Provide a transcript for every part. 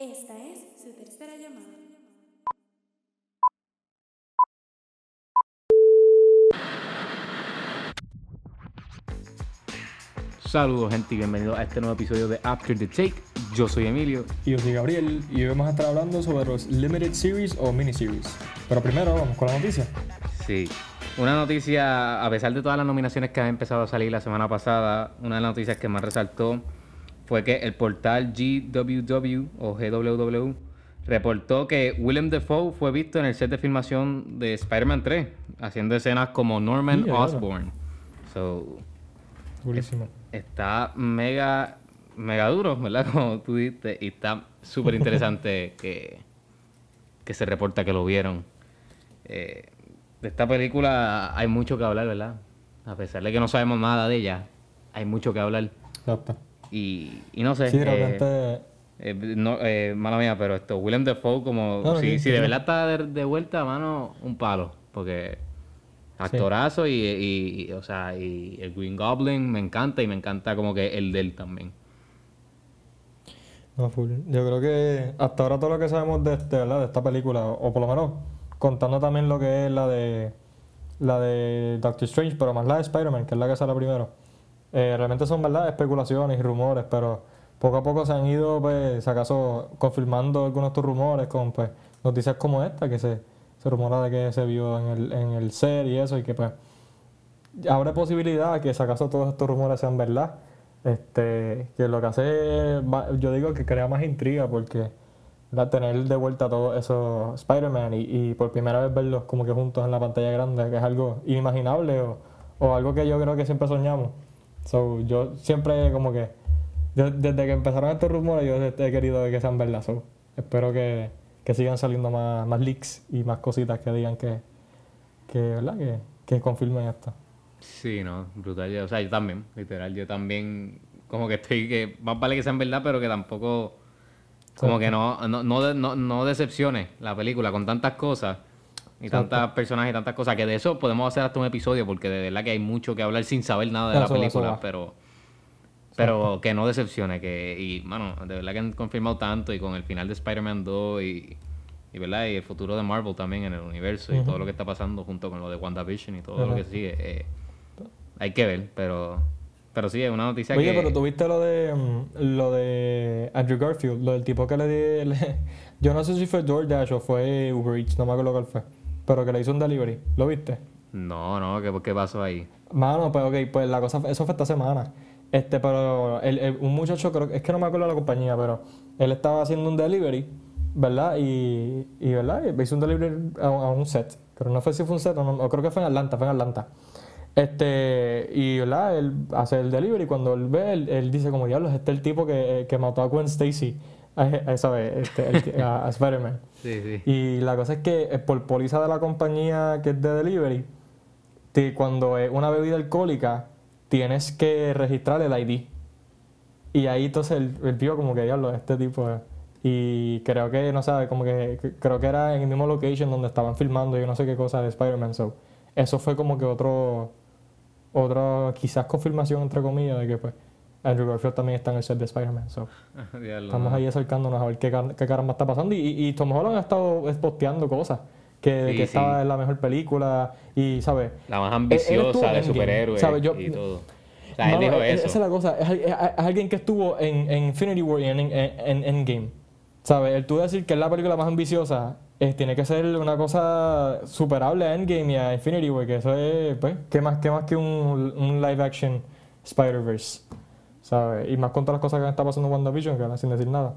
Esta es su tercera llamada. Saludos gente y bienvenidos a este nuevo episodio de After the Take. Yo soy Emilio. Y yo soy Gabriel y hoy vamos a estar hablando sobre los Limited Series o Miniseries. Pero primero vamos con la noticia. Sí. Una noticia, a pesar de todas las nominaciones que han empezado a salir la semana pasada, una de las noticias que más resaltó fue que el portal GWW o GWW reportó que Willem Dafoe fue visto en el set de filmación de Spider-Man 3, haciendo escenas como Norman. Osborn. So, está mega, mega duro, ¿verdad? Como tú dijiste, y está súper interesante que, que se reporta que lo vieron. Eh, de esta película hay mucho que hablar, ¿verdad? A pesar de que no sabemos nada de ella, hay mucho que hablar. Exacto. Y, y no sé, Sí, de eh, eh, no, eh, mala mía, pero esto, Willem Dafoe, como si, sí, si sí, de verdad está de, de vuelta, mano, un palo, porque actorazo y, y- y, o sea, y el Green Goblin me encanta y me encanta como que el de él también. No, full. Yo creo que hasta ahora todo lo que sabemos de, este, ¿verdad? de esta película, o por lo menos contando también lo que es la de la de Doctor Strange, pero más la de Spider-Man, que es la que sale primero. Eh, realmente son verdad especulaciones y rumores, pero poco a poco se han ido, pues, si acaso, confirmando algunos de estos rumores con pues noticias como esta, que se, se rumora de que se vio en el, en el set y eso, y que pues abre posibilidad que si acaso todos estos rumores sean verdad. Este, que lo que hace, yo digo que crea más intriga porque tener de vuelta todos esos Spider-Man y, y por primera vez verlos como que juntos en la pantalla grande, que es algo inimaginable o, o algo que yo creo que siempre soñamos. So, yo siempre como que, de- desde que empezaron estos rumores, yo he querido que sean verdad. So, espero que, que sigan saliendo más, más leaks y más cositas que digan que, que, ¿verdad? que, que confirmen esto. Sí, no, brutal. O sea, yo también, literal, yo también como que estoy que más vale que sean verdad, pero que tampoco como que no no no, no decepcione la película con tantas cosas y Exacto. tantas personajes y tantas cosas que de eso podemos hacer hasta un episodio porque de verdad que hay mucho que hablar sin saber nada de la película, pero pero que no decepcione que y mano, de verdad que han confirmado tanto y con el final de Spider-Man 2 y y verdad y el futuro de Marvel también en el universo y todo lo que está pasando junto con lo de WandaVision y todo lo que sigue eh, hay que ver, pero pero sí es una noticia Oye, que pero tuviste lo de mm, lo de Andrew Garfield, lo del tipo que le di. le- yo no sé si fue DoorDash o fue Uber Eats, no me acuerdo cuál fue. Pero que le hizo un delivery. ¿Lo viste? no, no, ¿qué, qué pasó ahí? Mano, pues ok, pues la cosa, eso fue esta semana. Este, pero el- el- un muchacho, creo, es que no me acuerdo de la compañía, pero él estaba haciendo un delivery, ¿verdad? Y, y ¿verdad? Y hizo un delivery a, a un set. Pero no fue si fue un set o no, o creo que fue en Atlanta, fue en Atlanta. Este, y ¿verdad? Él hace el delivery, cuando él ve, él, él dice como diablos, este es el tipo que, que mató a Gwen Stacy, a, vez, este, el- a, a Spider-Man. Sí, sí. Y la cosa es que eh, por póliza de la compañía que es de delivery, te- cuando es una bebida alcohólica, tienes que registrar el ID. Y ahí entonces él, él vio como que diablo, este tipo es. Y creo que, no sé, como que creo que era en el mismo location donde estaban filmando y no sé qué cosa de Spider-Man. So, eso fue como que otro, otra quizás confirmación entre comillas de que pues Andrew Garfield también está en el set de Spider-Man. So. Estamos ahí acercándonos a ver qué, car- qué caramba está pasando. Y, y, Tom Holland ha estado es, posteando cosas. Que, Sí, que estaba sí. en la mejor película. Y, ¿sabes? La más ambiciosa de superhéroes y todo. O sea, él dijo e- eso. Esa es la cosa. Es, es- es alguien que estuvo en, en Infinity War y en, en, en Endgame. ¿Sabes? El tú decir que es la película más ambiciosa eh, tiene que ser una cosa superable a Endgame y a Infinity War. Que eso es, pues, ¿qué más, qué más que un, un live action Spider-Verse? ¿Sabes? Y más con todas las cosas que está pasando en WandaVision, que ahora sin decir nada.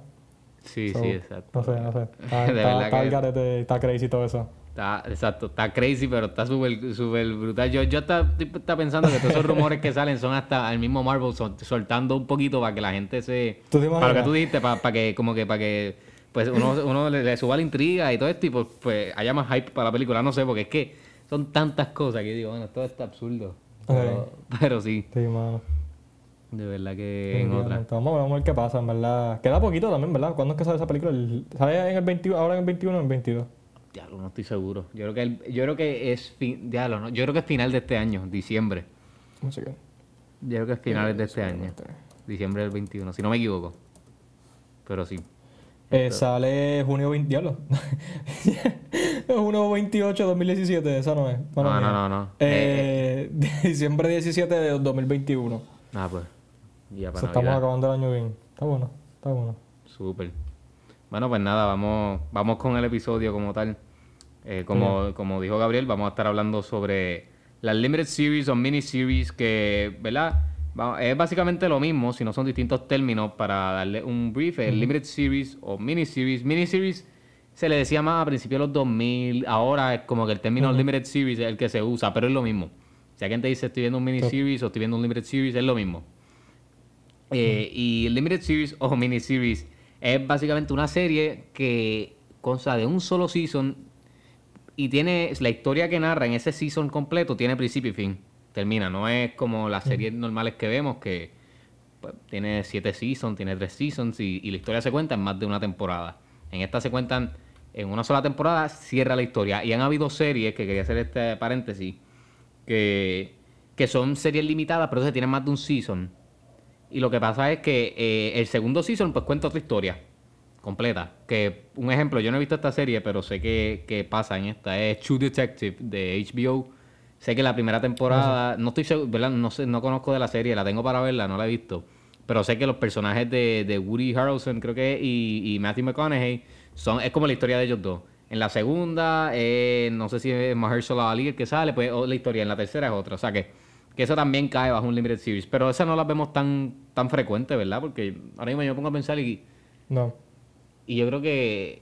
Sí, So, sí, exacto. No sé, no sé. Está, está, está garete, crazy todo eso. Está, exacto, está crazy, pero está súper súper brutal. Yo, yo está, está pensando que todos esos rumores que salen son hasta el mismo Marvel sol- soltando un poquito para que la gente se... ¿Tú te Para lo que tú dijiste, para, para que como que para que pues uno, uno le, le suba la intriga y todo esto y pues, pues haya más hype para la película. No sé, porque es que son tantas cosas que digo, bueno, todo está absurdo. Pero, pero sí, Sí, mano. De verdad que en otra. Vamos, a ver- vamos a ver qué pasa, en verdad. Queda poquito también, ¿verdad? ¿Cuándo es que sale esa película? El- ¿Sale en el 21, ahora en el 21 o en el 22? Diablo, no estoy seguro. Yo creo que el- yo creo que es fin, diablo, no, yo creo que es final de este año, diciembre. No sé qué. Yo creo que es finales de este año. Diciembre del 21, si no me equivoco. Pero sí. Eh, sale junio 20, diablo. junio 28 de 2017, esa no es. Mala No, no, no, no. Eh, diciembre 17 de 2021. Ah, pues. Ya O para sea, estamos acabando el año bien. Está bueno, está bueno. Súper. Bueno, pues nada, vamos, vamos con el episodio como tal. Eh, como, como dijo Gabriel, vamos a estar hablando sobre las Limited Series o Mini Series que, ¿verdad? Es básicamente lo mismo, si no son distintos términos para darle un brief. El Limited Series o Mini Series. Mini Series se le decía más a principios de los 2000. Ahora es como que el término Limited Series es el que se usa, pero es lo mismo. Si alguien te dice estoy viendo un Mini Series o estoy viendo un Limited Series, es lo mismo. Eh, y Limited Series o Miniseries es básicamente una serie que consta de un solo season y tiene la historia que narra en ese season completo tiene principio y fin. Termina, no es como las series normales que vemos que pues, tiene siete seasons, tiene tres seasons y, y la historia se cuenta en más de una temporada. En esta se cuentan en una sola temporada, cierra la historia. Y han habido series, que quería hacer este paréntesis, que, que son series limitadas, pero se tienen más de un season. Y lo que pasa es que eh, el segundo season pues cuenta otra historia completa. Que un ejemplo, yo no he visto esta serie, pero sé que, que pasa en esta. Es True Detective de HBO. Sé que la primera temporada, no estoy seguro, ¿verdad? No sé, no conozco de la serie, la tengo para verla, no la he visto. Pero sé que los personajes de, de Woody Harrelson, creo que y, y Matthew McConaughey, son, es como la historia de ellos dos. En la segunda, eh, no sé si es Mahershala Ali el que sale, pues o la historia. En la tercera es otra. O sea que, que eso también cae bajo un Limited Series. Pero esas no las vemos tan, tan frecuente, ¿verdad? Porque ahora mismo yo me pongo a pensar y, No. y yo creo que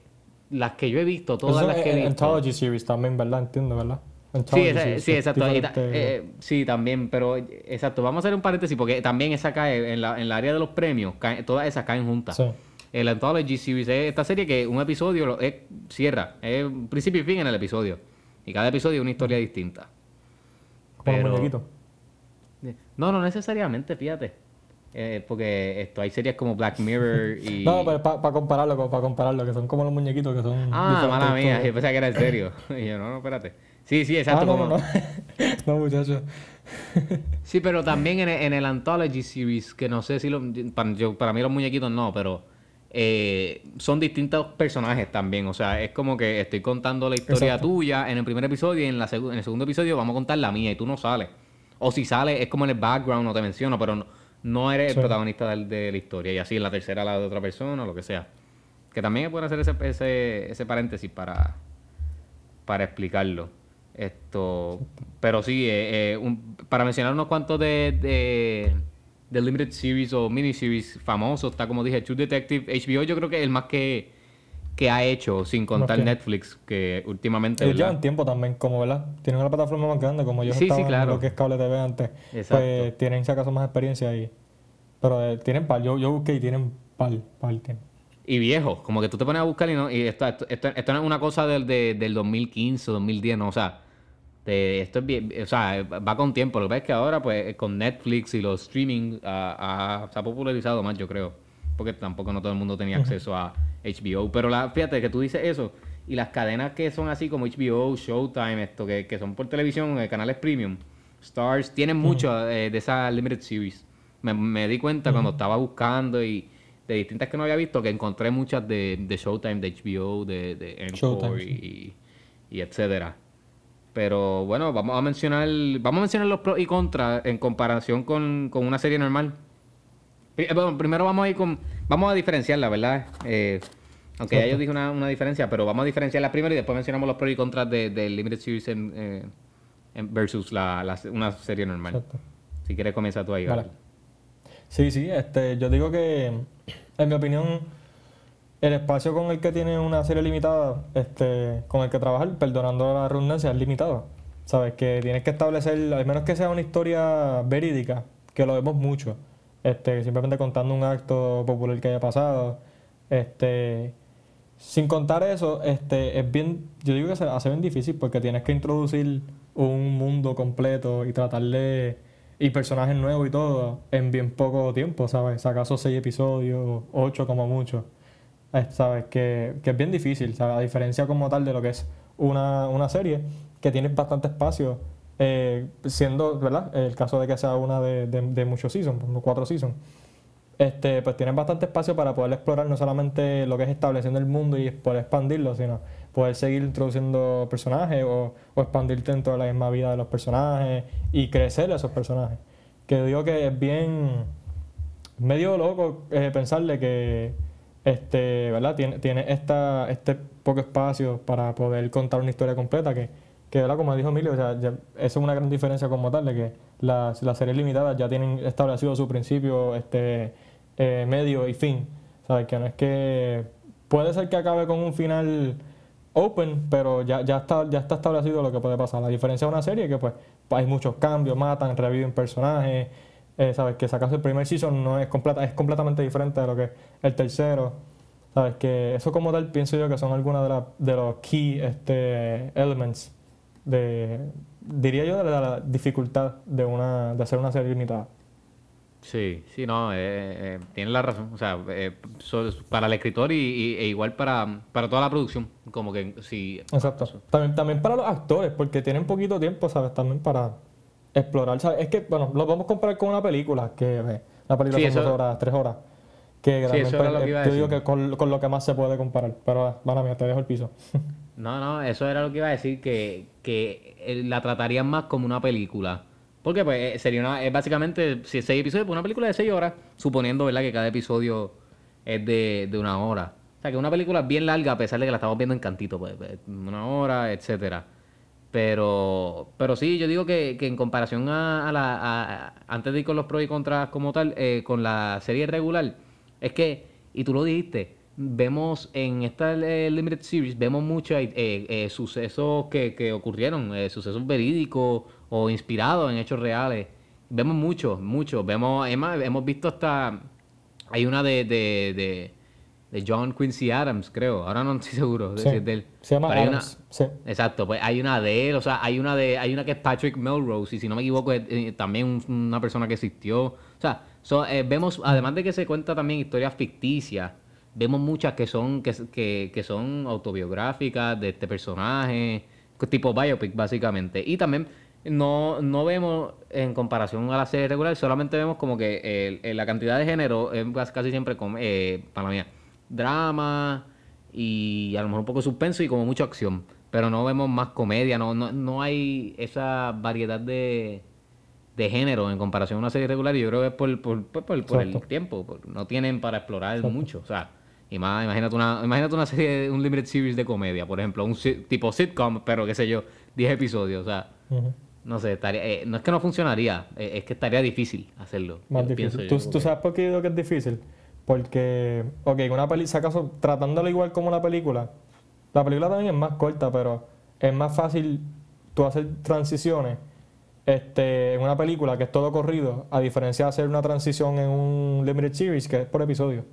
las que yo he visto, todas Eso las que he visto. Anthology Series también, ¿verdad? Entiendo, ¿verdad? Sí, esa- series, sí, exacto. Ta- eh, sí, también, pero exacto. Vamos a hacer un paréntesis porque también esa cae en, la, en el área de los premios, cae- todas esas caen juntas. Sí. El Anthology Series es esta serie que un episodio lo- es- cierra, es principio y fin en el episodio. Y cada episodio es una historia distinta. Como pero- muñequitos. No, no necesariamente, fíjate. Eh, porque esto hay series como Black Mirror y. No, pero para compararlo, para compararlo, que son como los muñequitos que son. Ah, mala mía, yo pensaba que era en serio. Y yo, no, no, espérate. Sí, sí, Ah, exacto. no, como- no, no. no, muchachos. Sí, pero también en, el- en el Anthology Series, que no sé si lo, para, yo- para mí los muñequitos no, pero eh, son distintos personajes también. O sea, es como que estoy contando la historia Exacto. tuya en el primer episodio y en, la en el segundo episodio vamos a contar la mía y tú no sales. O si sales, es como en el background, no te menciono, pero no, no eres Sí. el protagonista de, la historia. Y así en la tercera la de otra persona o lo que sea. Que también bueno hacer ese, ese, ese paréntesis para, para explicarlo. Esto, pero sí, eh, eh, un- para mencionar unos cuantos de, de, de limited series o miniseries famosos, está como dije, True Detective, HBO yo creo que el más que, que ha hecho, sin contar Netflix, que últimamente, Ellos llevan tiempo también, como, ¿verdad? Tienen una plataforma más grande, como ellos Sí, sí, estaban claro. en lo que es cable TV antes. Exacto. Pues tienen, si acaso, más experiencia ahí. Pero eh, tienen par. Yo, yo busqué y tienen par. par tienen. Y viejos, como que tú te pones a buscar y no, y esto, esto, esto, esto no es una cosa del, de- del 2015, 2010, no, o sea, de- esto es bien, o sea, va con tiempo. Lo que pasa es que ahora, pues, con Netflix y los streaming, ah, ah, se ha popularizado más, yo creo, porque tampoco no todo el mundo tenía acceso a HBO. Pero la, fíjate que tú dices eso, y las cadenas que son así como HBO, Showtime, esto, que, que son por televisión, eh, canales premium, Stars, tienen mucho eh, de esa limited series. Me, me di cuenta cuando estaba buscando y de distintas que no había visto que encontré muchas de, de Showtime, de HBO, de, de y, y etcétera. Pero bueno, vamos a mencionar vamos a mencionar los pros y contras en comparación con, con una serie normal. Pri- eh, bueno, primero vamos a ir con vamos a diferenciarla, ¿verdad? Eh, aunque ya yo dije una, una diferencia, pero vamos a diferenciarla primero y después mencionamos los pros y contras de, de Limited Series en, eh, en- versus la, la- una serie normal. Exacto. Si quieres comienza tú ahí. Vale. Sí, sí, este, yo digo que, en mi opinión, el espacio con el que tiene una serie limitada, este, con el que trabajar, perdonando la redundancia, es limitado. Sabes que tienes que establecer, al menos que sea una historia verídica, que lo vemos mucho, este, simplemente contando un acto popular que haya pasado, este, sin contar eso, este, es bien, yo digo que se hace bien difícil porque tienes que introducir un mundo completo y tratarle y personajes nuevos y todo en bien poco tiempo, ¿sabes? Acaso seis episodios, ocho como mucho, Eh, ¿sabes? Que, que es bien difícil, ¿sabes? A diferencia como tal de lo que es una, una serie que tiene bastante espacio, eh, siendo, ¿verdad? El caso de que sea una de, muchos seasons, cuatro seasons. este, pues tienen bastante espacio para poder explorar no solamente lo que es estableciendo el mundo y poder expandirlo, sino poder seguir introduciendo personajes o, o expandir dentro de la misma vida de los personajes y crecer esos personajes. Que digo que es bien medio loco eh, pensarle que este, ¿verdad? Tiene, tiene esta, este poco espacio para poder contar una historia completa que, que ¿verdad? como dijo Emilio, o sea, ya- eso es una gran diferencia como tal, de que las, series limitadas ya tienen establecido su principio, este, eh, medio y fin. ¿Sabes? Que no es que puede ser que acabe con un final open, pero ya, ya, está, ya está establecido lo que puede pasar. La diferencia de una serie es que pues hay muchos cambios, matan, reviven personajes, eh, ¿sabes? Que sacas el primer season no es, completa, es completamente diferente de lo que es el tercero. ¿Sabes? Que eso como tal pienso yo que son algunos de, de los key este, elements de, diría yo, de la dificultad de, una, de hacer una serie limitada. Sí, sí, no, eh, eh, tienes la razón. O sea, eh, so- para el escritor y, y- e igual para, para toda la producción. Como que sí. Exacto. También, también para los actores, porque tienen poquito tiempo, ¿sabes? También para explorar, ¿sabes? Es que, bueno, lo vamos a comparar con una película, que eh, una película Sí, son dos horas, tres horas. Que Sí, eso era lo que eh, iba a yo digo decir. que con, con lo que más se puede comparar. Pero, ah, mala mía, te dejo el piso. No, no, eso era lo que iba a decir, que, que eh, la tratarían más como una película. Porque pues eh, sería una, es básicamente si seis episodios, pues una película de seis horas, suponiendo, ¿verdad? Que cada episodio es de, de una hora. O sea, que una película bien larga, a pesar de que la estamos viendo en cantito, pues, pues, una hora, etcétera. Pero, pero sí, yo digo que, que en comparación a, la, a- antes de ir con los pros y contras como tal, eh, con la serie regular, es que, y tú lo dijiste, vemos en esta eh, Limited Series, vemos muchos eh, eh, sucesos que, que ocurrieron, sucesos verídicos o inspirados en hechos reales. Vemos muchos, muchos. Vemos, además, hemos visto hasta, hay una de, de, de, de John Quincy Adams, creo, ahora no estoy seguro Sí. de él. Se llama Pero hay una- Adams. Sí. Exacto, pues hay una de él, o sea, hay una de, hay una que es Patrick Melrose, y si no me equivoco, es eh, también un- una persona que existió. O sea, so, eh, vemos, además de que se cuenta también historias ficticias, vemos muchas que son, que, que, que son autobiográficas de este personaje, tipo biopic básicamente. Y también no, no vemos en comparación a la serie regular, solamente vemos como que el- el- la cantidad de género es casi- siempre, com- eh, para la mía, drama y a lo mejor un poco suspenso y como mucha acción. Pero no vemos más comedia, no, no, no hay esa variedad de, de género en comparación a una serie regular. Y yo creo que es por, por, por, por- el tiempo, no tienen para explorar mucho. O sea, y más, imagínate una, imagínate una serie, un limited series de comedia, por ejemplo, un tipo sitcom, pero qué sé yo, 10 episodios. O sea, no sé, estaría, eh, no es que no funcionaría, eh, es que estaría difícil hacerlo. Más difícil. yo, ¿Tú, sabes por qué digo que es difícil? Porque, ok, una película, si acaso, tratándolo igual como una película, la película también es más corta, pero es más fácil tú hacer transiciones este, en una película que es todo corrido, a diferencia de hacer una transición en un limited series que es por episodio.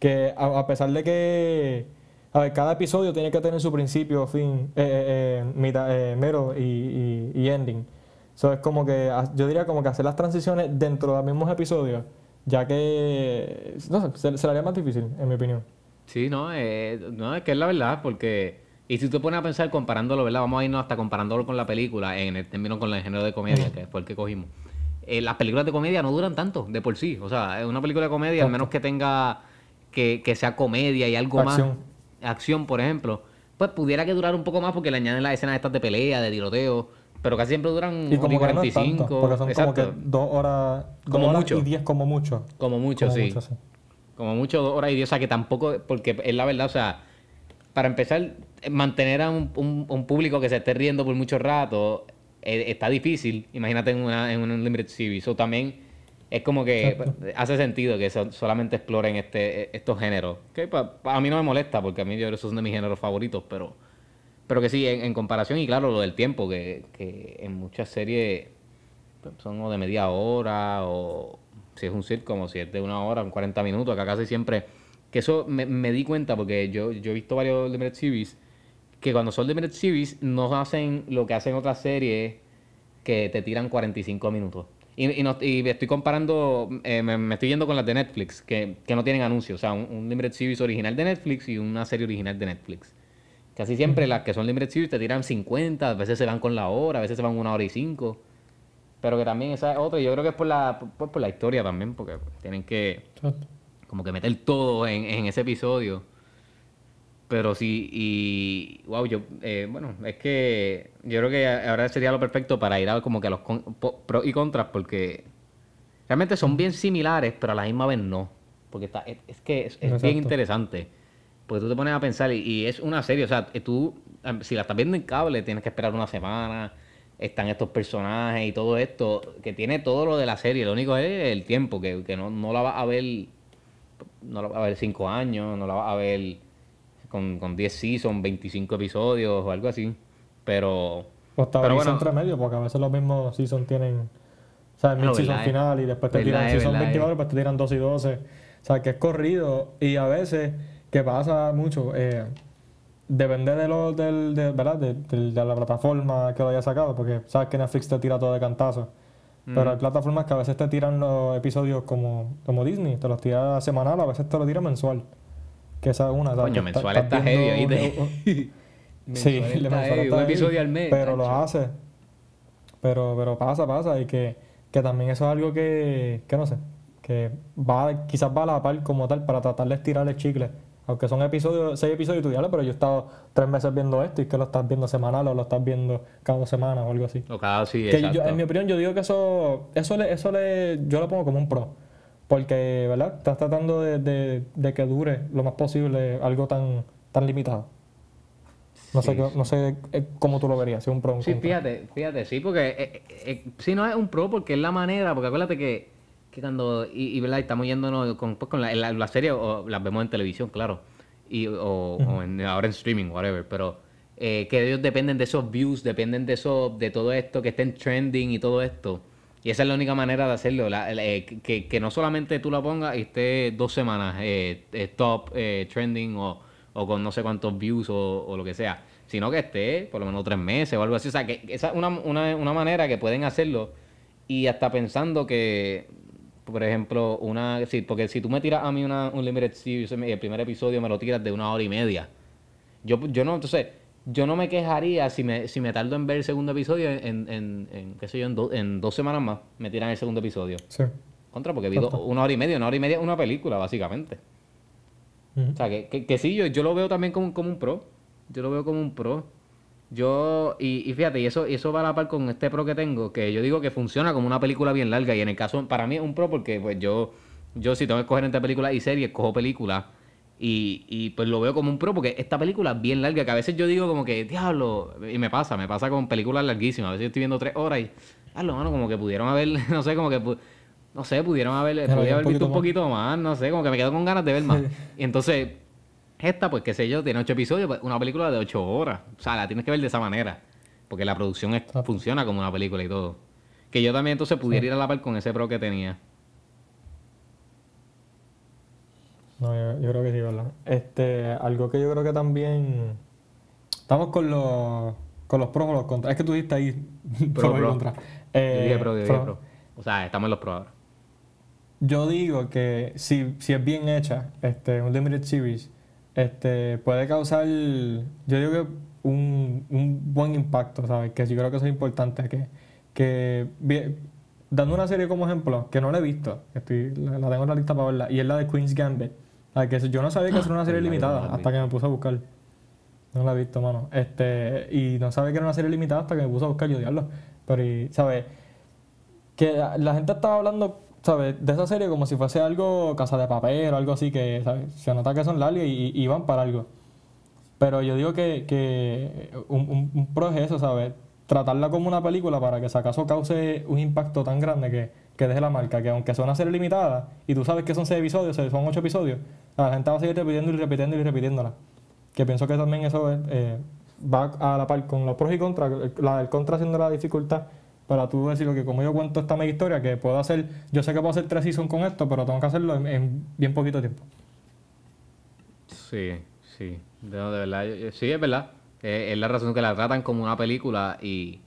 Que a, a pesar de que, a ver, cada episodio tiene que tener su principio, fin, eh, eh, eh, mitad, eh, middle y, y- y ending. Eso es como que, yo diría como que hacer las transiciones dentro de los mismos episodios, ya que, no sé, se, se le haría más difícil, en mi opinión. Sí, no, no, es que es la verdad, porque... Y si tú te pones a pensar comparándolo, ¿verdad? Vamos a irnos hasta comparándolo con la película, en el término con el género de comedia, que fue el que cogimos. Las películas de comedia no duran tanto, de por sí. O sea, una película de comedia, al menos que tenga... Que, que sea comedia y algo Acción. más... Acción, por ejemplo. Pues pudiera que durar un poco más porque le añaden las escenas estas de pelea, de tiroteo. Pero casi siempre duran Y como que no es 45. tanto, porque son como que exacto. dos horas, dos Como horas mucho. y diez como mucho. Como mucho, Como sí. mucho, sí. Como mucho dos horas y diez, o sea que tampoco, porque es la verdad, o sea, para empezar, mantener a un, un- un público que se esté riendo por mucho rato eh, está difícil, imagínate en una, en un limited series, o también es como que hace sentido que so- solamente exploren este, estos géneros, que pa- pa- a mí no me molesta, porque a mí yo esos son de mis géneros favoritos, pero, pero que sí, en, en comparación, y claro, lo del tiempo, que, que en muchas series pues, son o de media hora o si es un sitcom o si es de una hora, 40 minutos, acá casi siempre. Que eso me, me di cuenta porque yo, yo he visto varios Limited Series que cuando son Limited Series no hacen lo que hacen otras series que te tiran 45 minutos. Y, y, no- y estoy comparando, eh, me, me estoy yendo con las de Netflix, que, que no tienen anuncios. O sea, un, un Limited Series original de Netflix y una serie original de Netflix. Casi siempre las que son Limited Series te tiran 50, a veces se van con la hora, a veces se van una hora y cinco. Pero que también esa es otra, y yo creo que es por la, por, por la historia también, porque tienen que como que meter todo en, en ese episodio. Pero sí, y wow, yo, eh, bueno, es que yo creo que ahora sería lo perfecto para ir a como que a los con- po- pros y contras, porque realmente son bien similares, pero a la misma vez no. Porque está, es, es que es, es bien interesante. Porque tú te pones a pensar, y, y es una serie, o sea, eh, tú, si la estás viendo en cable, tienes que esperar una semana, están estos personajes y todo esto, que tiene todo lo de la serie, lo único es el tiempo, que, que no, no la vas a ver no la vas a ver 5 años, no la vas a ver con, con 10 seasons, 25 episodios o algo así. Pero. O pero bueno, entre medio, porque a veces los mismos season tienen. O sea, el no, verdad, final y después te tiran season verdad, 24, después te tiran 2 y 12. O sea, que es corrido y a veces, que pasa mucho, eh, depende de, lo, del, de, ¿verdad? De, la plataforma que lo haya sacado, porque sabes que Netflix te tira todo de cantazo. Pero hay plataformas que a veces te tiran los episodios como, como Disney, te los tira semanal, a veces te lo tira mensual. Que esa es una. Coño, mensual estás está heavy ahí. de- Sí, un episodio al mes. Pero lo hace. Pero, pero pasa, pasa. Y que, que también eso es algo que, que no sé, que va, quizás va a la par como tal para tratar de estirar el chicle. Aunque son episodios, seis episodios tuyales, pero yo he estado tres meses viendo esto y que lo estás viendo semanal o lo estás viendo cada dos semanas o algo así. O cada sí, Que yo- en mi opinión, yo digo que eso, eso, le, eso le, yo lo pongo como un pro. Porque, ¿verdad? Estás tratando de, de- de que dure lo más posible algo tan, tan limitado. No sé, qué- no sé eh, cómo tú lo verías, si un pro un Sí, contra. fíjate, fíjate, sí, porque eh, eh, eh, sí no es un pro porque es la manera, porque acuérdate que, que cuando, y, y, ¿verdad? estamos yéndonos con, pues, con la, la, la serie, o las vemos en televisión, claro, y, o, o en- ahora en streaming, whatever, pero eh, que ellos dependen de esos views, dependen de eso, de todo esto, que estén trending y todo esto. Y esa es la única manera de hacerlo, eh, que, que no solamente tú la pongas y esté dos semanas eh, eh, top, eh, trending o, o con no sé cuántos views o, o lo que sea, sino que esté por lo menos tres meses o algo así. O sea, que esa es una, una, una manera que pueden hacerlo y hasta pensando que, por ejemplo, una... Sí, porque si tú me tiras a mí una, un Limited Series, el primer episodio me lo tiras de una hora y media. Yo, yo no, entonces, yo no me quejaría si me, si me tardo en ver el segundo episodio en, en, en qué sé yo, en, do- en dos semanas más, me tiran el segundo episodio. Sí. Contra, porque vi do- una hora y media, una hora y media es una película, básicamente. O sea, que, que, que sí, yo, yo lo veo también como, como un pro. Yo lo veo como un pro. Yo, y, y fíjate, y eso, y eso va a la par con este pro que tengo, que yo digo que funciona como una película bien larga. Y en el caso, para mí es un pro porque pues yo, yo si tengo que escoger entre películas y series, cojo películas. Y, y pues lo veo como un pro porque esta película es bien larga, que a veces yo digo como que, diablo, y me pasa, me pasa con películas larguísimas. A veces yo estoy viendo tres horas y, diablo, mano, como que pudieron haber, no sé, como que, no sé, pudieron haber, podía haber visto un poquito más, no sé, como que me quedo con ganas de ver más. Y entonces, esta, pues qué sé yo, tiene ocho episodios, pues, una película de ocho horas. O sea, la tienes que ver de esa manera. Porque la producción es- funciona como una película y todo. Que yo también entonces pudiera ir a la par con ese pro que tenía. No, yo, yo creo que sí, ¿verdad? Este, algo que yo creo que también. Estamos con los, con los pros o los contras. Es que tú dijiste ahí Pro, pro y contra. yo Eh, dije pro, yo dije pro. pro. O sea, estamos en los pro ahora. Yo digo que si, si es bien hecha, este, un limited series, este, puede causar, yo digo que un, un buen impacto, ¿sabes? Que yo creo que eso es importante, que, que dando una serie como ejemplo, que no la he visto, estoy, la, la tengo en la lista para verla, y es la de Queen's Gambit. La que yo no sabía que era una serie no la limitada has hasta que me puse a buscar. No la he visto, mano. Este, y no sabía que era una serie limitada hasta que me puse a buscar, yo diablo. Pero, y, ¿sabes? que la, la gente estaba hablando, ¿sabes? De esa serie como si fuese algo casa de papel o algo así que, ¿sabes? Se nota que son largas y, y van para algo. Pero yo digo que, que un, un, un pro es eso, ¿sabes? Tratarla como una película para que si acaso cause un impacto tan grande que, que deje la marca, que aunque sea una serie limitada y tú sabes que son seis episodios, son ocho episodios, la gente va a seguir repitiendo y repitiendo y repitiéndola. Que pienso que también eso es, eh, va a la par con los pros y contras, la del contra siendo la dificultad para tú decir que como yo cuento esta mega historia que puedo hacer, yo sé que puedo hacer tres seasons con esto, pero tengo que hacerlo en, en bien poquito tiempo. Sí, sí. De, verdad, sí, es verdad. Eh, es la razón que la tratan como una película y,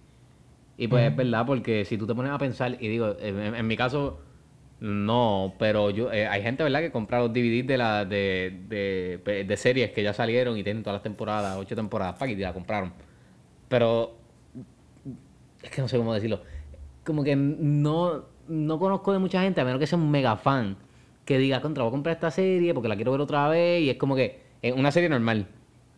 y pues es verdad porque si tú te pones a pensar, y digo, en, en mi caso, no, pero yo eh, hay gente, ¿verdad?, que compra los DVDs de, la, de, de, de series que ya salieron y tienen todas las temporadas, ocho temporadas, pa' y la compraron. Pero es que no sé cómo decirlo. como que no, no conozco de mucha gente, a menos que sea un mega fan, que diga, contra, voy a comprar esta serie porque la quiero ver otra vez y es como que es una serie normal.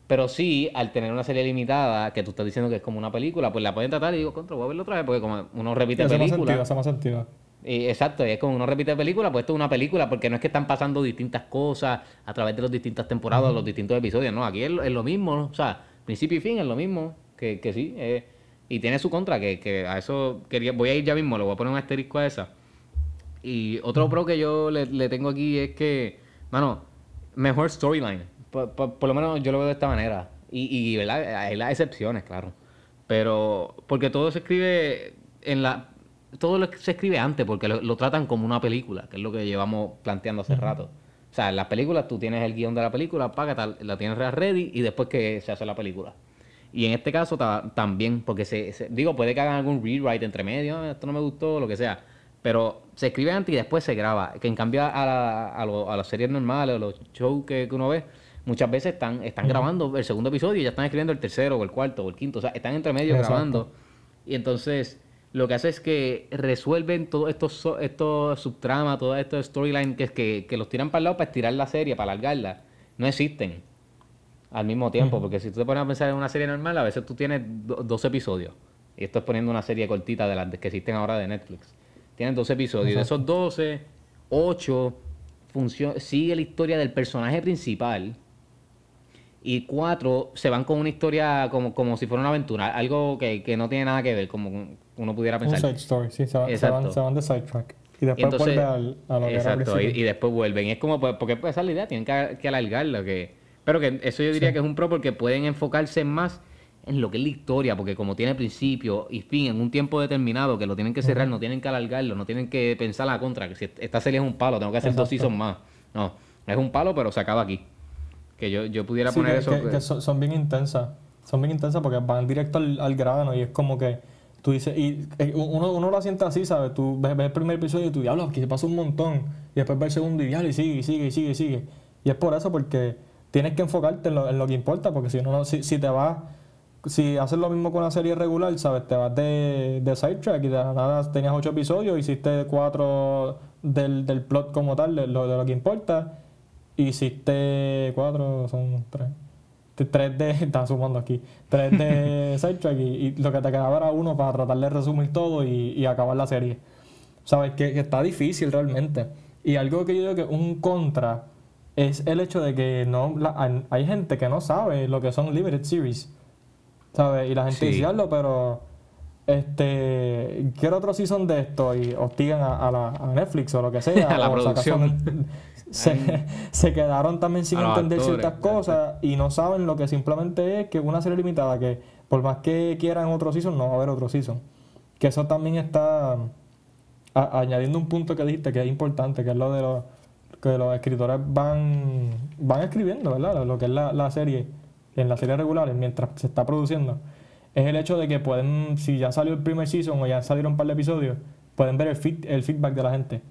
Pero sí, al tener una serie limitada, que tú estás diciendo que es como una película, pues la pueden tratar y digo, contra, voy a verla otra vez porque como uno repite Hace más sentido, hace más sentido. Y exacto, y es como uno repite película, pues esto es una película, porque no es que están pasando distintas cosas a través de las distintas temporadas, los distintos episodios, no, aquí es, lo- es lo mismo, ¿no? o sea, principio y fin es lo mismo, que, que sí, eh, y tiene su contra, que, que a eso quería, voy a ir ya mismo, le voy a poner un asterisco a esa. Y otro pro que yo le, le tengo aquí es que, mano, mejor storyline, por, por- por lo menos yo lo veo de esta manera, y, y ¿verdad? hay las excepciones, claro, pero porque todo se escribe en la todo lo que se escribe antes porque lo, lo tratan como una película que es lo que llevamos planteando hace rato. O sea en las películas tú tienes el guion de la película paga tal, la tienes ready y después que se hace la película. Y en este caso ta- también porque se, se- digo puede que hagan algún rewrite entre medio "Ah, esto no me gustó lo que sea. Pero se escribe antes y después se graba que en cambio a, la- a, lo- a las series normales o los shows que, que uno ve muchas veces están, están grabando el segundo episodio y ya están escribiendo el tercero o el cuarto o el quinto. O sea, están entre medio Exacto. grabando. Y entonces lo que hace es que resuelven todos estos, estos subtramas, todos estos storylines que, que, que los tiran para el lado para estirar la serie, para alargarla. No existen al mismo tiempo. Porque si tú te pones a pensar en una serie normal, a veces tú tienes do- dos episodios. Y esto es poniendo una serie cortita de las que existen ahora de Netflix. Tienes 12 episodios. Y de esos 12, 8 funcio- sigue la historia del personaje principal. Y cuatro se van con una historia como, como si fuera una aventura, algo que, que no tiene nada que ver, como uno pudiera Un pensar. side story, sí, se, va- se Exacto. van, se van de sidetrack. Y después entonces- vuelve al, a lo que era exacto, y, después vuelven. Y es como, pues, porque pues, esa es la idea, tienen que, que alargarlo. Que, pero que eso yo diría que es un pro porque pueden enfocarse más en lo que es la historia, porque como tiene principio y fin en un tiempo determinado que lo tienen que cerrar, no tienen que alargarlo, no tienen que pensar la contra, que si esta serie es un palo, tengo que hacer dos Exacto. seasons más. No, es un palo, pero se acaba aquí. Que yo, yo pudiera Sí, poner que, eso. que- que- que son, son bien intensas. Son bien intensas porque van directo al, al grano y es como que tú dices, y eh, uno, uno lo siente así, ¿sabes? Tú ves, ves el primer episodio y tú, diablo, aquí se pasa un montón. Y después ves el segundo y diablo, y sigue, y sigue, y sigue, y sigue. Y es por eso, porque tienes que enfocarte en lo, en lo que importa, porque si no, no si, si te vas, si haces lo mismo con la serie regular, ¿sabes? Te vas de, de sidetrack y de nada tenías ocho episodios, hiciste cuatro del, del plot como tal, de lo, de lo que importa. Hiciste cuatro, son tres. Tres de. Estaba sumando aquí. Tres de sidetrack y, y lo que te quedaba era uno para tratar de resumir todo y, y acabar la serie. Sabes que, que está difícil realmente. Y algo que yo digo que un contra es el hecho de que no la- hay- gente que no sabe lo que son limited series. ¿Sabes? Y la gente Sí. dice, "Diablo, pero este quiero otro season de esto y hostigan a, a la, a Netflix o lo que sea. A la producción. se, se quedaron también sin entender actores, ciertas cosas y no saben lo que simplemente es que una serie limitada que por más que quieran otro season no va a haber otro season. Que eso también está a- añadiendo un punto que dijiste que es importante, que es lo de los que los escritores van van escribiendo, ¿verdad? Lo que es la, la serie, en las series regulares, mientras se está produciendo, es el hecho de que pueden, si ya salió el primer season o ya salieron un par de episodios, pueden ver el, feed- el feedback de la gente.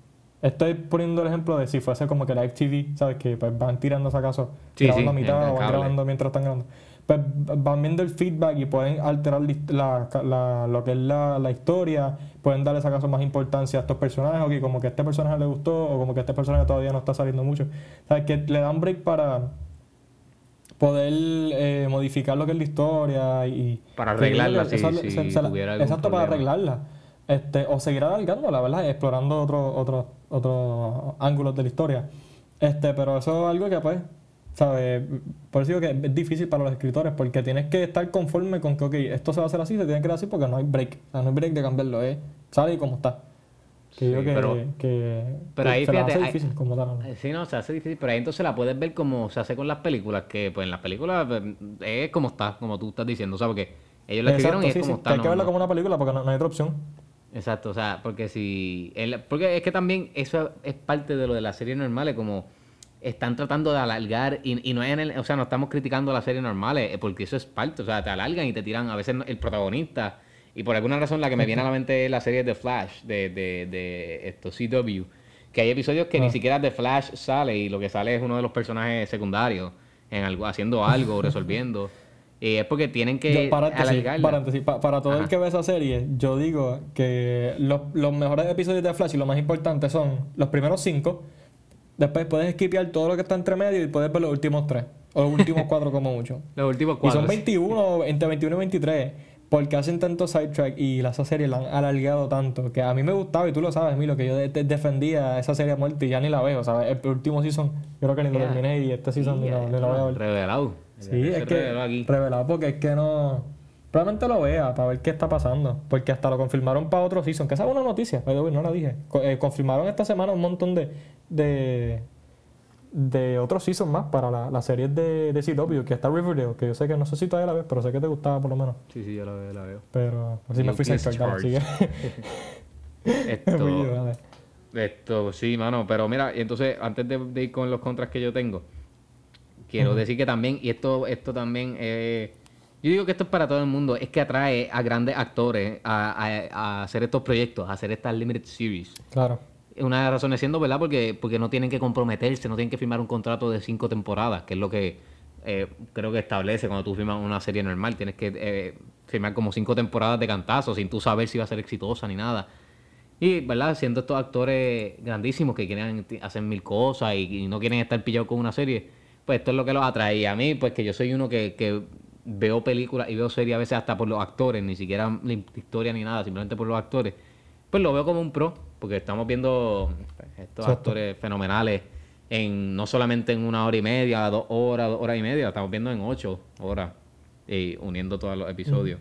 Estoy poniendo el ejemplo de si fuese como que Live TV, ¿sabes? Que pues van tirando acaso, Sí, grabando sí, a mitad o van grabando mientras están grabando. Pues van viendo el feedback y pueden alterar la, la- lo que es la, la historia, pueden darle acaso más importancia a estos personajes, o que como que a este personaje le gustó, o como que este personaje todavía no está saliendo mucho. ¿Sabes? Que le dan break para poder eh, modificar lo que es la historia y... Para arreglarla, que si- Exacto, para arreglarla. Este, o seguir alargando, la verdad, explorando otros otros otros ángulos de la historia. Este, pero eso es algo que pues, ¿sabes? Por eso digo que es difícil para los escritores, porque tienes que estar conforme con que, ok, esto se va a hacer así, se tiene que hacer así porque no hay break. O sea, no hay break de cambiarlo, ¿eh? Sale y como está. Que Sí, que, pero- que, pero que ahí se fíjate, hace hay- difícil como tal. Eh, Sí, no, se hace difícil, pero ahí entonces la puedes ver como se hace con las películas, que pues en las películas pues, es como está, como tú estás diciendo, o sea, porque ellos la escribieron y es sí, como sí, está. que hay que no- verlo no- como una película porque no, no hay otra opción. Exacto, o sea, porque si... el- porque es que también eso es parte de lo de las series normales, como están tratando de alargar, y, y no es en el... O sea, no estamos criticando las series normales, eh, porque eso es parte, o sea, te alargan y te tiran a veces el protagonista, y por alguna razón la que me viene a la mente es la serie de Flash, de, de, de esto, CW, que hay episodios que ni Ah. siquiera de Flash sale, y lo que sale es uno de los personajes secundarios, en algo, haciendo algo, resolviendo. Y es porque tienen que Yo, paréntesis, alargarla. paréntesis, pa- para todo Ajá. el que ve esa serie, yo digo que los, los mejores episodios de Flash y los más importantes son los primeros cinco. Después puedes skipear todo lo que está entre medio y puedes ver los últimos tres. O los últimos cuatro como mucho. Los últimos Y cuatro. son 21, entre 21 y 23. Porque hacen tanto sidetrack y la- esa serie la han alargado tanto. Que a mí me gustaba, y tú lo sabes, Milo, que yo de- de- defendía esa serie a muerte y ya ni la veo. ¿sabes? El último season, yo creo que ni lo terminé y este season ni, lo, ni lo voy a ver. Revelado. Sí, es que reveló aquí. revelado porque es que no. Probablemente lo vea para ver qué está pasando. Porque hasta lo confirmaron para otro season. Que esa es una noticia, no la dije. Eh, confirmaron esta semana un montón de. de de otros seasons más para la, la serie de, de CW, que está Riverdale, que yo sé que no sé si todavía la ves, pero sé que te gustaba por lo menos. Sí, sí, yo la veo. La veo. Pero así me fui Guilty as sidetrack, dale, charged. sigue. Me fui yo, Esto, esto, sí, mano. Pero mira, y entonces, antes de, de ir con los contras que yo tengo, quiero decir que también, y esto, esto también, eh, yo digo que esto es para todo el mundo, es que atrae a grandes actores a, a- a hacer estos proyectos, a hacer estas limited series. Claro. Una de las razones siendo, ¿verdad? Porque, porque no tienen que comprometerse, no tienen que firmar un contrato de cinco temporadas, que es lo que eh, creo que establece cuando tú firmas una serie normal. Tienes que eh, firmar como cinco temporadas de cantazo sin tú saber si va a ser exitosa ni nada. Y, ¿verdad? Siendo estos actores grandísimos que quieren hacer mil cosas y, y no quieren estar pillados con una serie, pues esto es lo que los atrae. Y a mí, pues que yo soy uno que, que veo películas y veo series a veces hasta por los actores, ni siquiera la historia ni nada, simplemente por los actores, pues lo veo como un pro, porque estamos viendo estos Exacto. actores fenomenales en no solamente en una hora y media, dos horas, dos horas y media, estamos viendo en ocho horas y uniendo todos los episodios,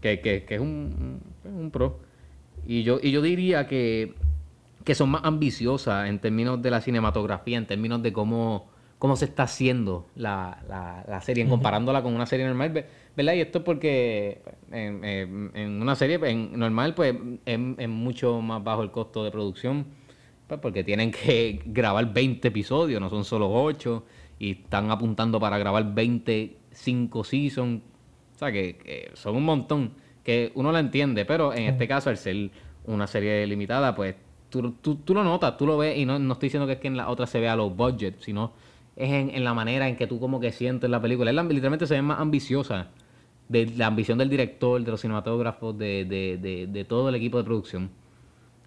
que, que, que es un, un, pro. Y yo, y yo diría que, que son más ambiciosas en términos de la cinematografía, en términos de cómo, cómo se está haciendo la, la, la serie, en comparándola con una serie normal, ¿verdad? Y esto es porque en, en una serie en normal, pues es, mucho más bajo el costo de producción, pues porque tienen que grabar 20 episodios, no son solo 8, y están apuntando para grabar 25 seasons, o sea que, que son un montón, que uno la entiende, pero en este caso, al ser una serie limitada, pues tú, tú, tú lo notas, tú lo ves, y no, no estoy diciendo que es que en la otra se vea low budget, sino es en, en la manera en que tú como que sientes la película. Es literalmente se ve más ambiciosa de la ambición del director, de los cinematógrafos, de, de, de, todo el equipo de producción.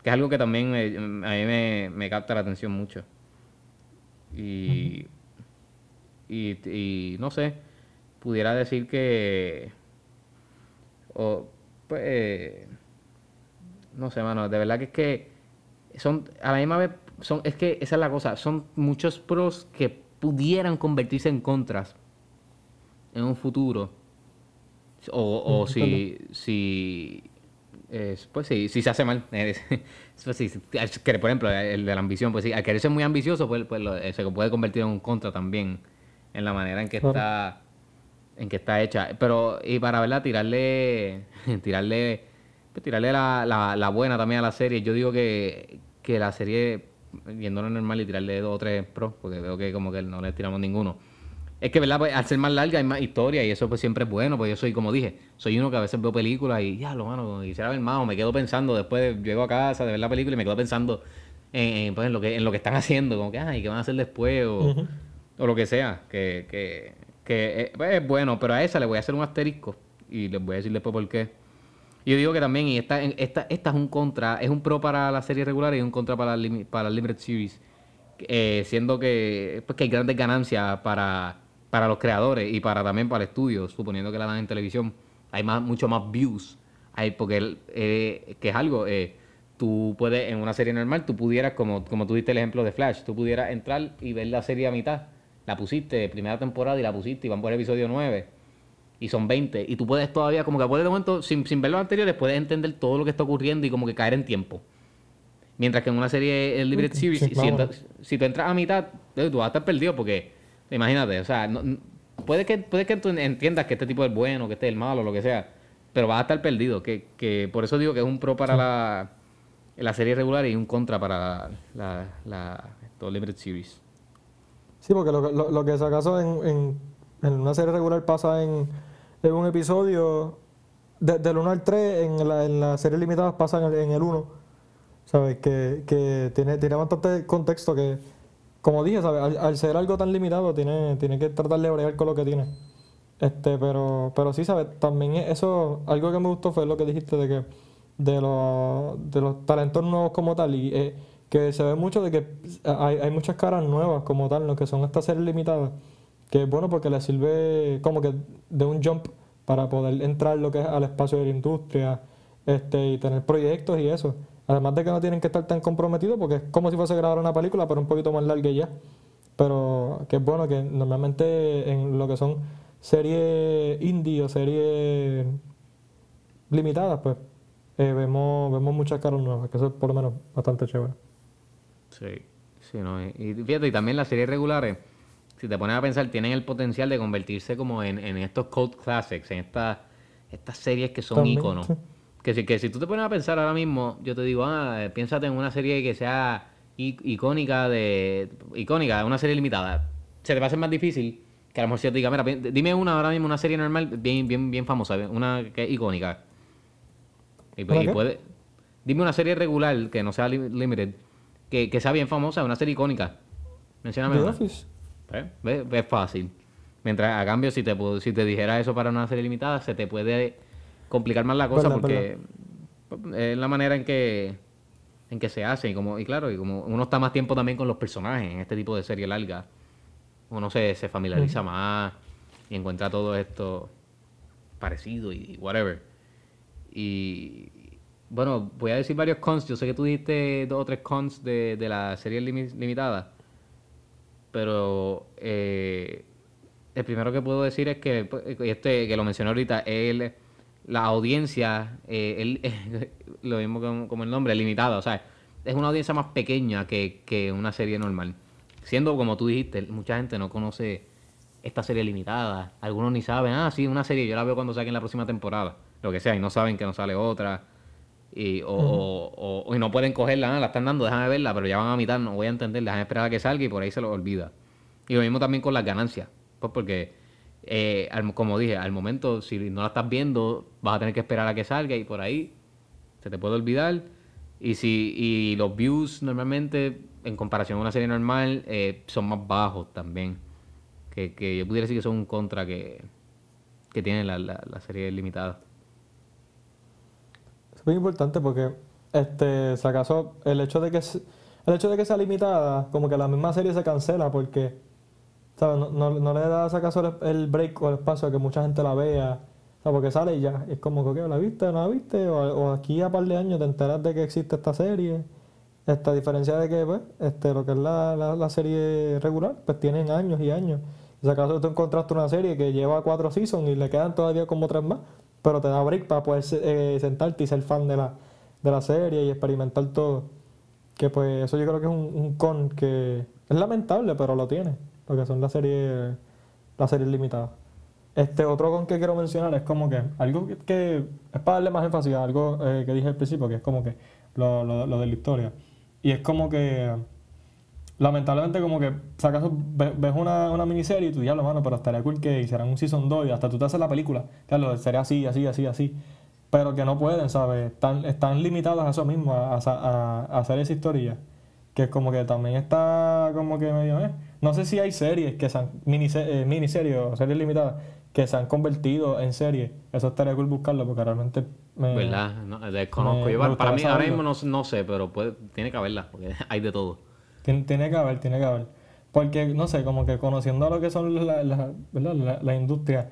Que es algo que también eh, a mí me, me capta la atención mucho. Y, y, no sé, pudiera decir que... o, pues, no sé, mano, de verdad que es que son, a la misma vez, son, es que esa es la cosa, son muchos pros que pudieran convertirse en contras en un futuro. O, o si, si eh, pues sí, si se hace mal. Eh, pues que, por ejemplo, el de la ambición, pues sí, al querer ser muy ambicioso, pues, pues lo- eh, se puede convertir en un contra también en la manera en que Claro. está en que está hecha. Pero, y para verla, tirarle, tirarle, pues, tirarle la, la, la buena también a la serie. Yo digo que, que la serie, viéndolo normal y tirarle dos o tres pros, porque veo que como que no le tiramos ninguno. Es que, ¿verdad? Pues, al ser más larga hay más historia y eso pues siempre es bueno, pues yo soy, como dije, soy uno que a veces veo películas y ya, lo mano, quisiera ver más o me quedo pensando, después llego a casa de ver la película y me quedo pensando en, en, pues, en lo, que, en lo que están haciendo, como que, ay, ¿qué van a hacer después? O, o lo que sea, que, que, que eh, pues, es bueno, pero a esa le voy a hacer un asterisco y les voy a decir después por qué. Y Yo digo que también, y esta, esta, esta es un contra, es un pro para la serie regular y un contra para la, para la Limited Series, eh, siendo que, pues, que hay grandes ganancias para, para los creadores y para también para el estudio, suponiendo que la dan en televisión, hay más, mucho más views, hay, porque el- eh, que es algo, eh, tú puedes, en una serie normal, tú pudieras, como, como tú diste el ejemplo de Flash, tú pudieras entrar y ver la serie a mitad, la pusiste, primera temporada y la pusiste y van por el episodio 9 y son 20 y tú puedes todavía como que puedes de momento sin, sin ver los anteriores puedes entender todo lo que está ocurriendo y como que caer en tiempo. Mientras que en una serie el Limited Series sí, si, si tú entras a mitad eh, tú vas a estar perdido porque imagínate o sea no- puede que puede que tú entiendas que este tipo es bueno que este es el malo lo que sea pero vas a estar perdido que, que por eso digo que es un pro para la, la serie regular y un contra para la, la, la Limited Series Sí, porque lo, que- lo, lo que si acaso en, en, en una serie regular pasa en, en un episodio, de- del 1 al 3, en la, en las series limitadas pasa en el, en el 1. ¿Sabes? Que, que tiene, tiene bastante contexto que, como dije, ¿sabes? Al, ser algo tan limitado, tiene, tiene que tratar de bregar con lo que tiene. Este, pero, pero sí, ¿sabes? También eso, algo que me gustó fue lo que dijiste de que de los, de los talentos nuevos como tal, y eh, que se ve mucho de que hay, hay muchas caras nuevas como tal, ¿no? que son estas series limitadas, que es bueno porque les sirve como que de un jump para poder entrar lo que es al espacio de la industria este, y tener proyectos y eso. Además de que no tienen que estar tan comprometidos porque es como si fuese a grabar una película, pero un poquito más larga y ya. Pero que es bueno que normalmente en lo que son series indie o series limitadas, pues eh, vemos, vemos muchas caras nuevas, que eso es por lo menos bastante chévere. Sí, sí, no. Y y fíjate, y también las series regulares, si te pones a pensar, tienen el potencial de convertirse como en, en estos cult classics, en estas estas series que son También, íconos. sí. Que si, que si tú te pones a pensar ahora mismo, yo te digo, ah, eh, piénsate en una serie que sea icónica de. icónica, una serie limitada. Se te va a hacer más difícil que a lo mejor si te diga, mira, dime una ahora mismo, una serie normal bien, bien, bien famosa, una que es icónica. Y, ¿Una y qué? puede, dime una serie regular que no sea li- limited, que, que sea bien famosa, una serie icónica. Mencióname The. Office. ¿Ves? Es fácil. Mientras, a cambio, si te, si te dijera eso para una serie limitada, se te puede complicar más la cosa Verdad, porque es la manera en que en que se hace y como y claro y como uno está más tiempo también con los personajes en este tipo de serie larga. Uno se, se familiariza más y encuentra todo esto parecido y whatever. Y bueno voy a decir varios cons. Yo sé que tú dijiste dos o tres cons de, de la serie limi- limitada pero eh, el primero que puedo decir es que, pues, y este que lo mencioné ahorita, el, la audiencia, eh, el- lo mismo como, como el nombre, limitada, o sea, es una audiencia más pequeña que, que una serie normal. Siendo como tú dijiste, mucha gente no conoce esta serie limitada, algunos ni saben, ah, sí, una serie, yo la veo cuando saquen la próxima temporada, lo que sea, y no saben que no sale otra. Y, o, o- o- o- y no pueden cogerla, ah, la están dando, déjame verla, pero ya van a mitad, no voy a entender, déjame esperar a que salga y por ahí se lo olvida. Y lo mismo también con las ganancias, pues porque, eh, al- como dije, al momento, si no la estás viendo, vas a tener que esperar a que salga y por ahí se te puede olvidar. Y si y los views normalmente, en comparación a una serie normal, eh, son más bajos también. Que, que yo pudiera decir que son un contra que, que tiene la, la, serie limitada. Es muy importante porque, este, si acaso, el hecho de que el hecho de que sea limitada, como que la misma serie se cancela porque, No, no, no le da si acaso el, break o el espacio a que mucha gente la vea. Porque sale y ya, es como que. ¿la viste? ¿No la viste? O, o aquí a par de años te enteras de que existe esta serie. Esta diferencia de que, pues, este, lo que es la, la, serie regular, pues tienen años y años. Si acaso tú encontraste una serie que lleva cuatro seasons y le quedan todavía como tres más, pero te da break para poder eh, sentarte y ser fan de la, de la serie y experimentar todo. Que pues eso yo creo que es un con que es lamentable, pero lo tiene, porque son las series, las series limitadas. Este otro con que quiero mencionar es como que algo que, que es para darle más énfasis a algo eh, que dije al principio, que es como que lo, lo, lo de la historia. Y es como que lamentablemente como que ve- ves una, una miniserie y tú ya lo mano, pero estaría cool que hicieran un season 2 y hasta tú te haces la película. Claro, sería así, así, así, así. Pero que no pueden, ¿sabes? Están, están limitados a eso mismo, a- a hacer esa historia. Que como que también está como que medio... eh. No sé si hay series que se han, minise- eh, miniseries o series limitadas que se han convertido en series. Eso estaría cool buscarlo porque realmente me... ¿Verdad? No, desconozco. me- Yo, me para- mí gustaría ahora saberlo. mismo no, no sé, pero puede, tiene que haberla, porque hay de todo. Tiene, tiene que haber, tiene que haber. Porque, no sé, como que conociendo lo que son la, la, la, la industria,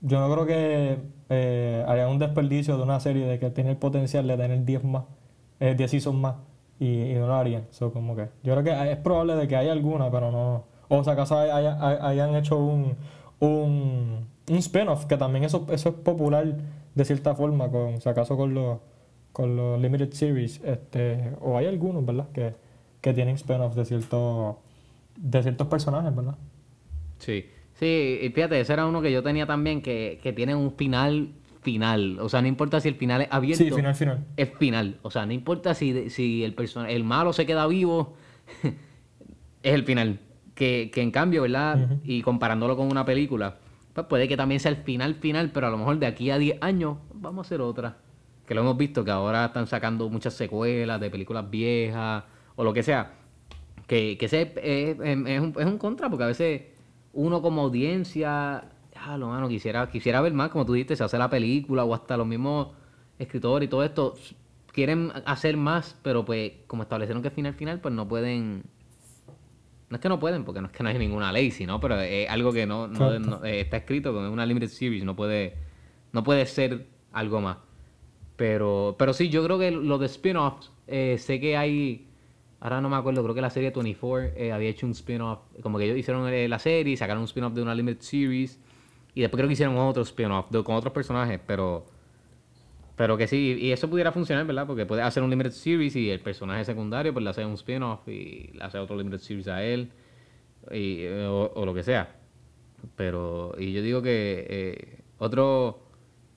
yo no creo que eh, haya un desperdicio de una serie de que tiene el potencial de tener 10 más, eh, 10 seasons más, y, y no lo harían. So, como que, yo creo que es probable de que haya alguna, pero no. O si acaso hay- haya- hay- hayan hecho un, un, un spin-off, que también eso, eso es popular de cierta forma, con, si acaso con los, con los Limited Series, este, o hay algunos, ¿verdad? Que, que tienen spin-offs de, cierto, de ciertos personajes, ¿verdad? Sí. Sí, y fíjate, ese era uno que yo tenía también que, que tiene un final final. O sea, no importa si el final es abierto. Sí, final, final. Es final. O sea, no importa si, si el person el malo se queda vivo, es el final. Que, que en cambio, ¿verdad? Y comparándolo con una película, pues puede que también sea el final final, pero a lo mejor de aquí a 10 años vamos a hacer otra. Que lo hemos visto, que ahora están sacando muchas secuelas de películas viejas o lo que sea. Que, que ese es, es- es un, es un contra, porque a veces uno como audiencia, ya lo mano, quisiera, quisiera ver más, como tú dijiste, se hace la película o hasta los mismos escritores y todo esto. Quieren hacer más, pero pues como establecieron que es final final, pues no pueden... No es que no pueden, porque no es que no hay ninguna ley, sino, pero es algo que no, no- está escrito como una limited series, no puede, no puede ser algo más. Pero, pero sí, yo creo que lo de spin-offs, eh, sé que hay, ahora no me acuerdo, creo que la serie 24 eh, había hecho un spin-off, como que ellos hicieron eh, la serie, sacaron un spin-off de una limited series, y después creo que hicieron otro spin-off con otros personajes, pero, pero que sí, y eso pudiera funcionar, ¿verdad? Porque puede hacer un limited series y el personaje secundario pues le hace un spin-off y le hace otro limited series a él, y, o, o lo que sea. Pero, y yo digo que eh, otro,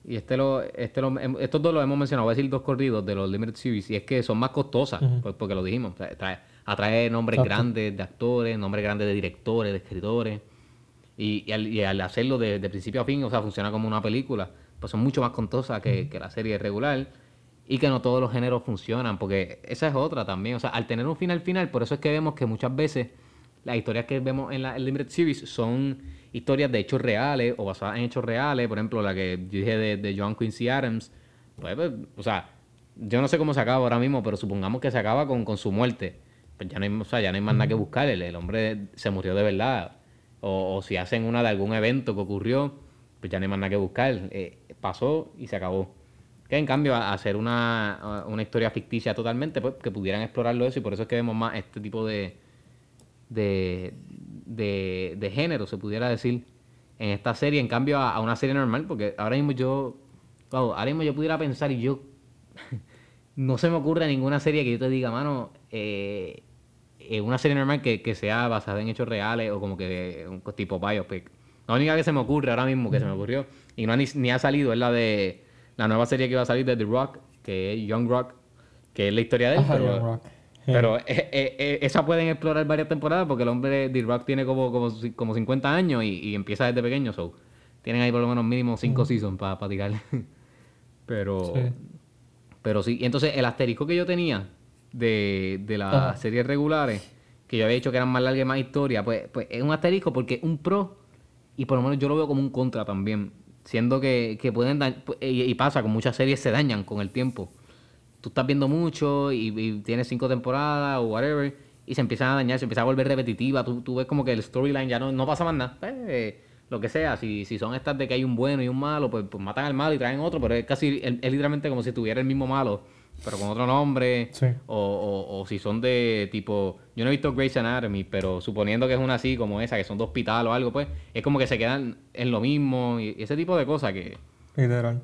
y este lo, este lo, em- estos dos los hemos mencionado, voy a decir dos corridos de los Limited Series, y es que son más costosas, pues, porque lo dijimos, trae- atrae nombres Exacto. grandes de actores, nombres grandes de directores, de escritores, y, y al, y al hacerlo de, de principio a fin, o sea, funciona como una película, pues son mucho más costosas que, que la serie regular, y que no todos los géneros funcionan, porque esa es otra también, o sea, al tener un final final, por eso es que vemos que muchas veces las historias que vemos en la en Limited Series son historias de hechos reales o basadas en hechos reales. Por ejemplo, la que yo dije de, de John Quincy Adams. Pues, pues, o sea, yo no sé cómo se acaba ahora mismo, pero supongamos que se acaba con, con su muerte. Pues ya no hay, o sea, ya no hay más nada que buscar. El, el hombre se murió de verdad. O, si hacen una de algún evento que ocurrió, pues ya no hay más nada que buscar. Eh, pasó y se acabó. Que en cambio, a- hacer una, una historia ficticia totalmente, pues que pudieran explorarlo eso, y por eso es que vemos más este tipo de, de, de, de género, se pudiera decir, en esta serie, en cambio a, a una serie normal, porque ahora mismo yo, wow, ahora mismo yo pudiera pensar y yo, no se me ocurre ninguna serie que yo te diga, mano, eh, eh, una serie normal que, que sea basada en hechos reales o como que un tipo biopic. La única que se me ocurre ahora mismo, que se me ocurrió, y no ha ni, ni ha salido, es la de la nueva serie que va a salir de The Rock, que es Young Rock, que es la historia de él, Ajá, pero, Young Rock. pero eh, eh, esa pueden explorar varias temporadas porque el hombre The Rock tiene como, como, como 50 años y, y empieza desde pequeño, so tienen ahí por lo menos mínimo 5 seasons para tirar. pero, Sí. pero sí, entonces el asterisco que yo tenía de, de las Ajá. series regulares, que yo había dicho que eran más largas y más historia, pues, pues es un asterisco porque un pro, y por lo menos yo lo veo como un contra también, siendo que, que pueden dañar, y, y pasa, con muchas series se dañan con el tiempo. Tú estás viendo mucho y, y tienes cinco temporadas o whatever, y se empiezan a dañar, se empieza a volver repetitiva, tú, tú ves como que el storyline ya no, no pasa más nada. Eh, lo que sea, si, si son estas de que hay un bueno y un malo, pues, pues matan al malo y traen otro, pero es casi, es, es literalmente como si tuviera el mismo malo, pero con otro nombre. Sí. O, o, o si son de tipo, yo no he visto Grey's Anatomy, pero suponiendo que es una así como esa, que son de hospital o algo, pues es como que se quedan en lo mismo y, ese tipo de cosas que, Literal.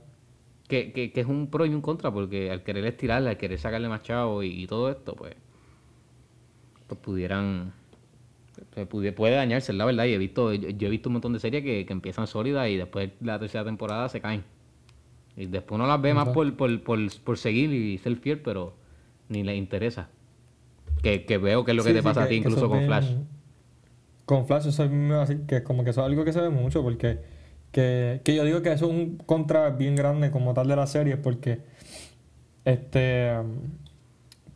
que, que, que es un pro y un contra, porque al querer estirarle, al querer sacarle más chavo y, y todo esto, pues, pues pudieran, pudi- puede dañarse, la verdad, y he visto, yo, yo he visto un montón de series que, que empiezan sólidas y después la tercera temporada se caen. Y después uno las ve más por, por, por, por seguir y ser fiel, pero ni les interesa. Que, que veo que es lo que Sí, te sí, pasa a ti incluso con bien- Flash. Con Flash, eso es que como que eso es algo que se ve mucho, porque que, que yo digo que eso es un contra bien grande como tal de la serie, porque este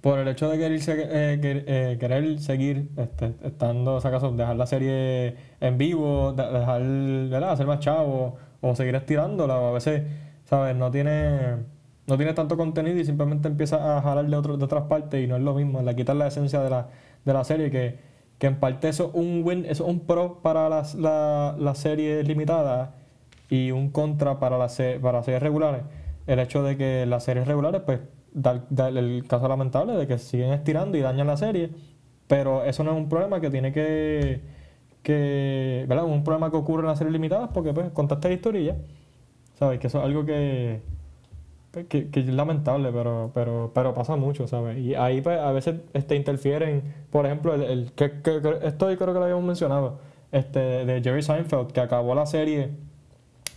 por el hecho de querer, eh, quer- eh, querer seguir este, estando, o sea, acaso, dejar la serie en vivo, de- dejar, ¿verdad? hacer más chavo, o seguir estirándola, o a veces, No tiene, no tiene tanto contenido y simplemente empieza a jalar de, otro, de otras partes y no es lo mismo, le quitar la esencia de la, de la serie, que, que en parte eso es un win, eso es un pro para las, la, la serie limitada y un contra para las, para las series regulares. El hecho de que las series regulares, pues, da, el caso lamentable de que siguen estirando y dañan la serie, pero eso no es un problema que tiene que, que ¿verdad? Un problema que ocurre en las series limitadas porque, pues, contaste la historia. ¿Sabes? Que eso es algo que, que, es lamentable, pero, pero, pero pasa mucho, ¿sabes? Y ahí pues, a veces este, interfieren, por ejemplo, el, que, que- esto yo creo que lo habíamos mencionado, este, de Jerry Seinfeld, que acabó la serie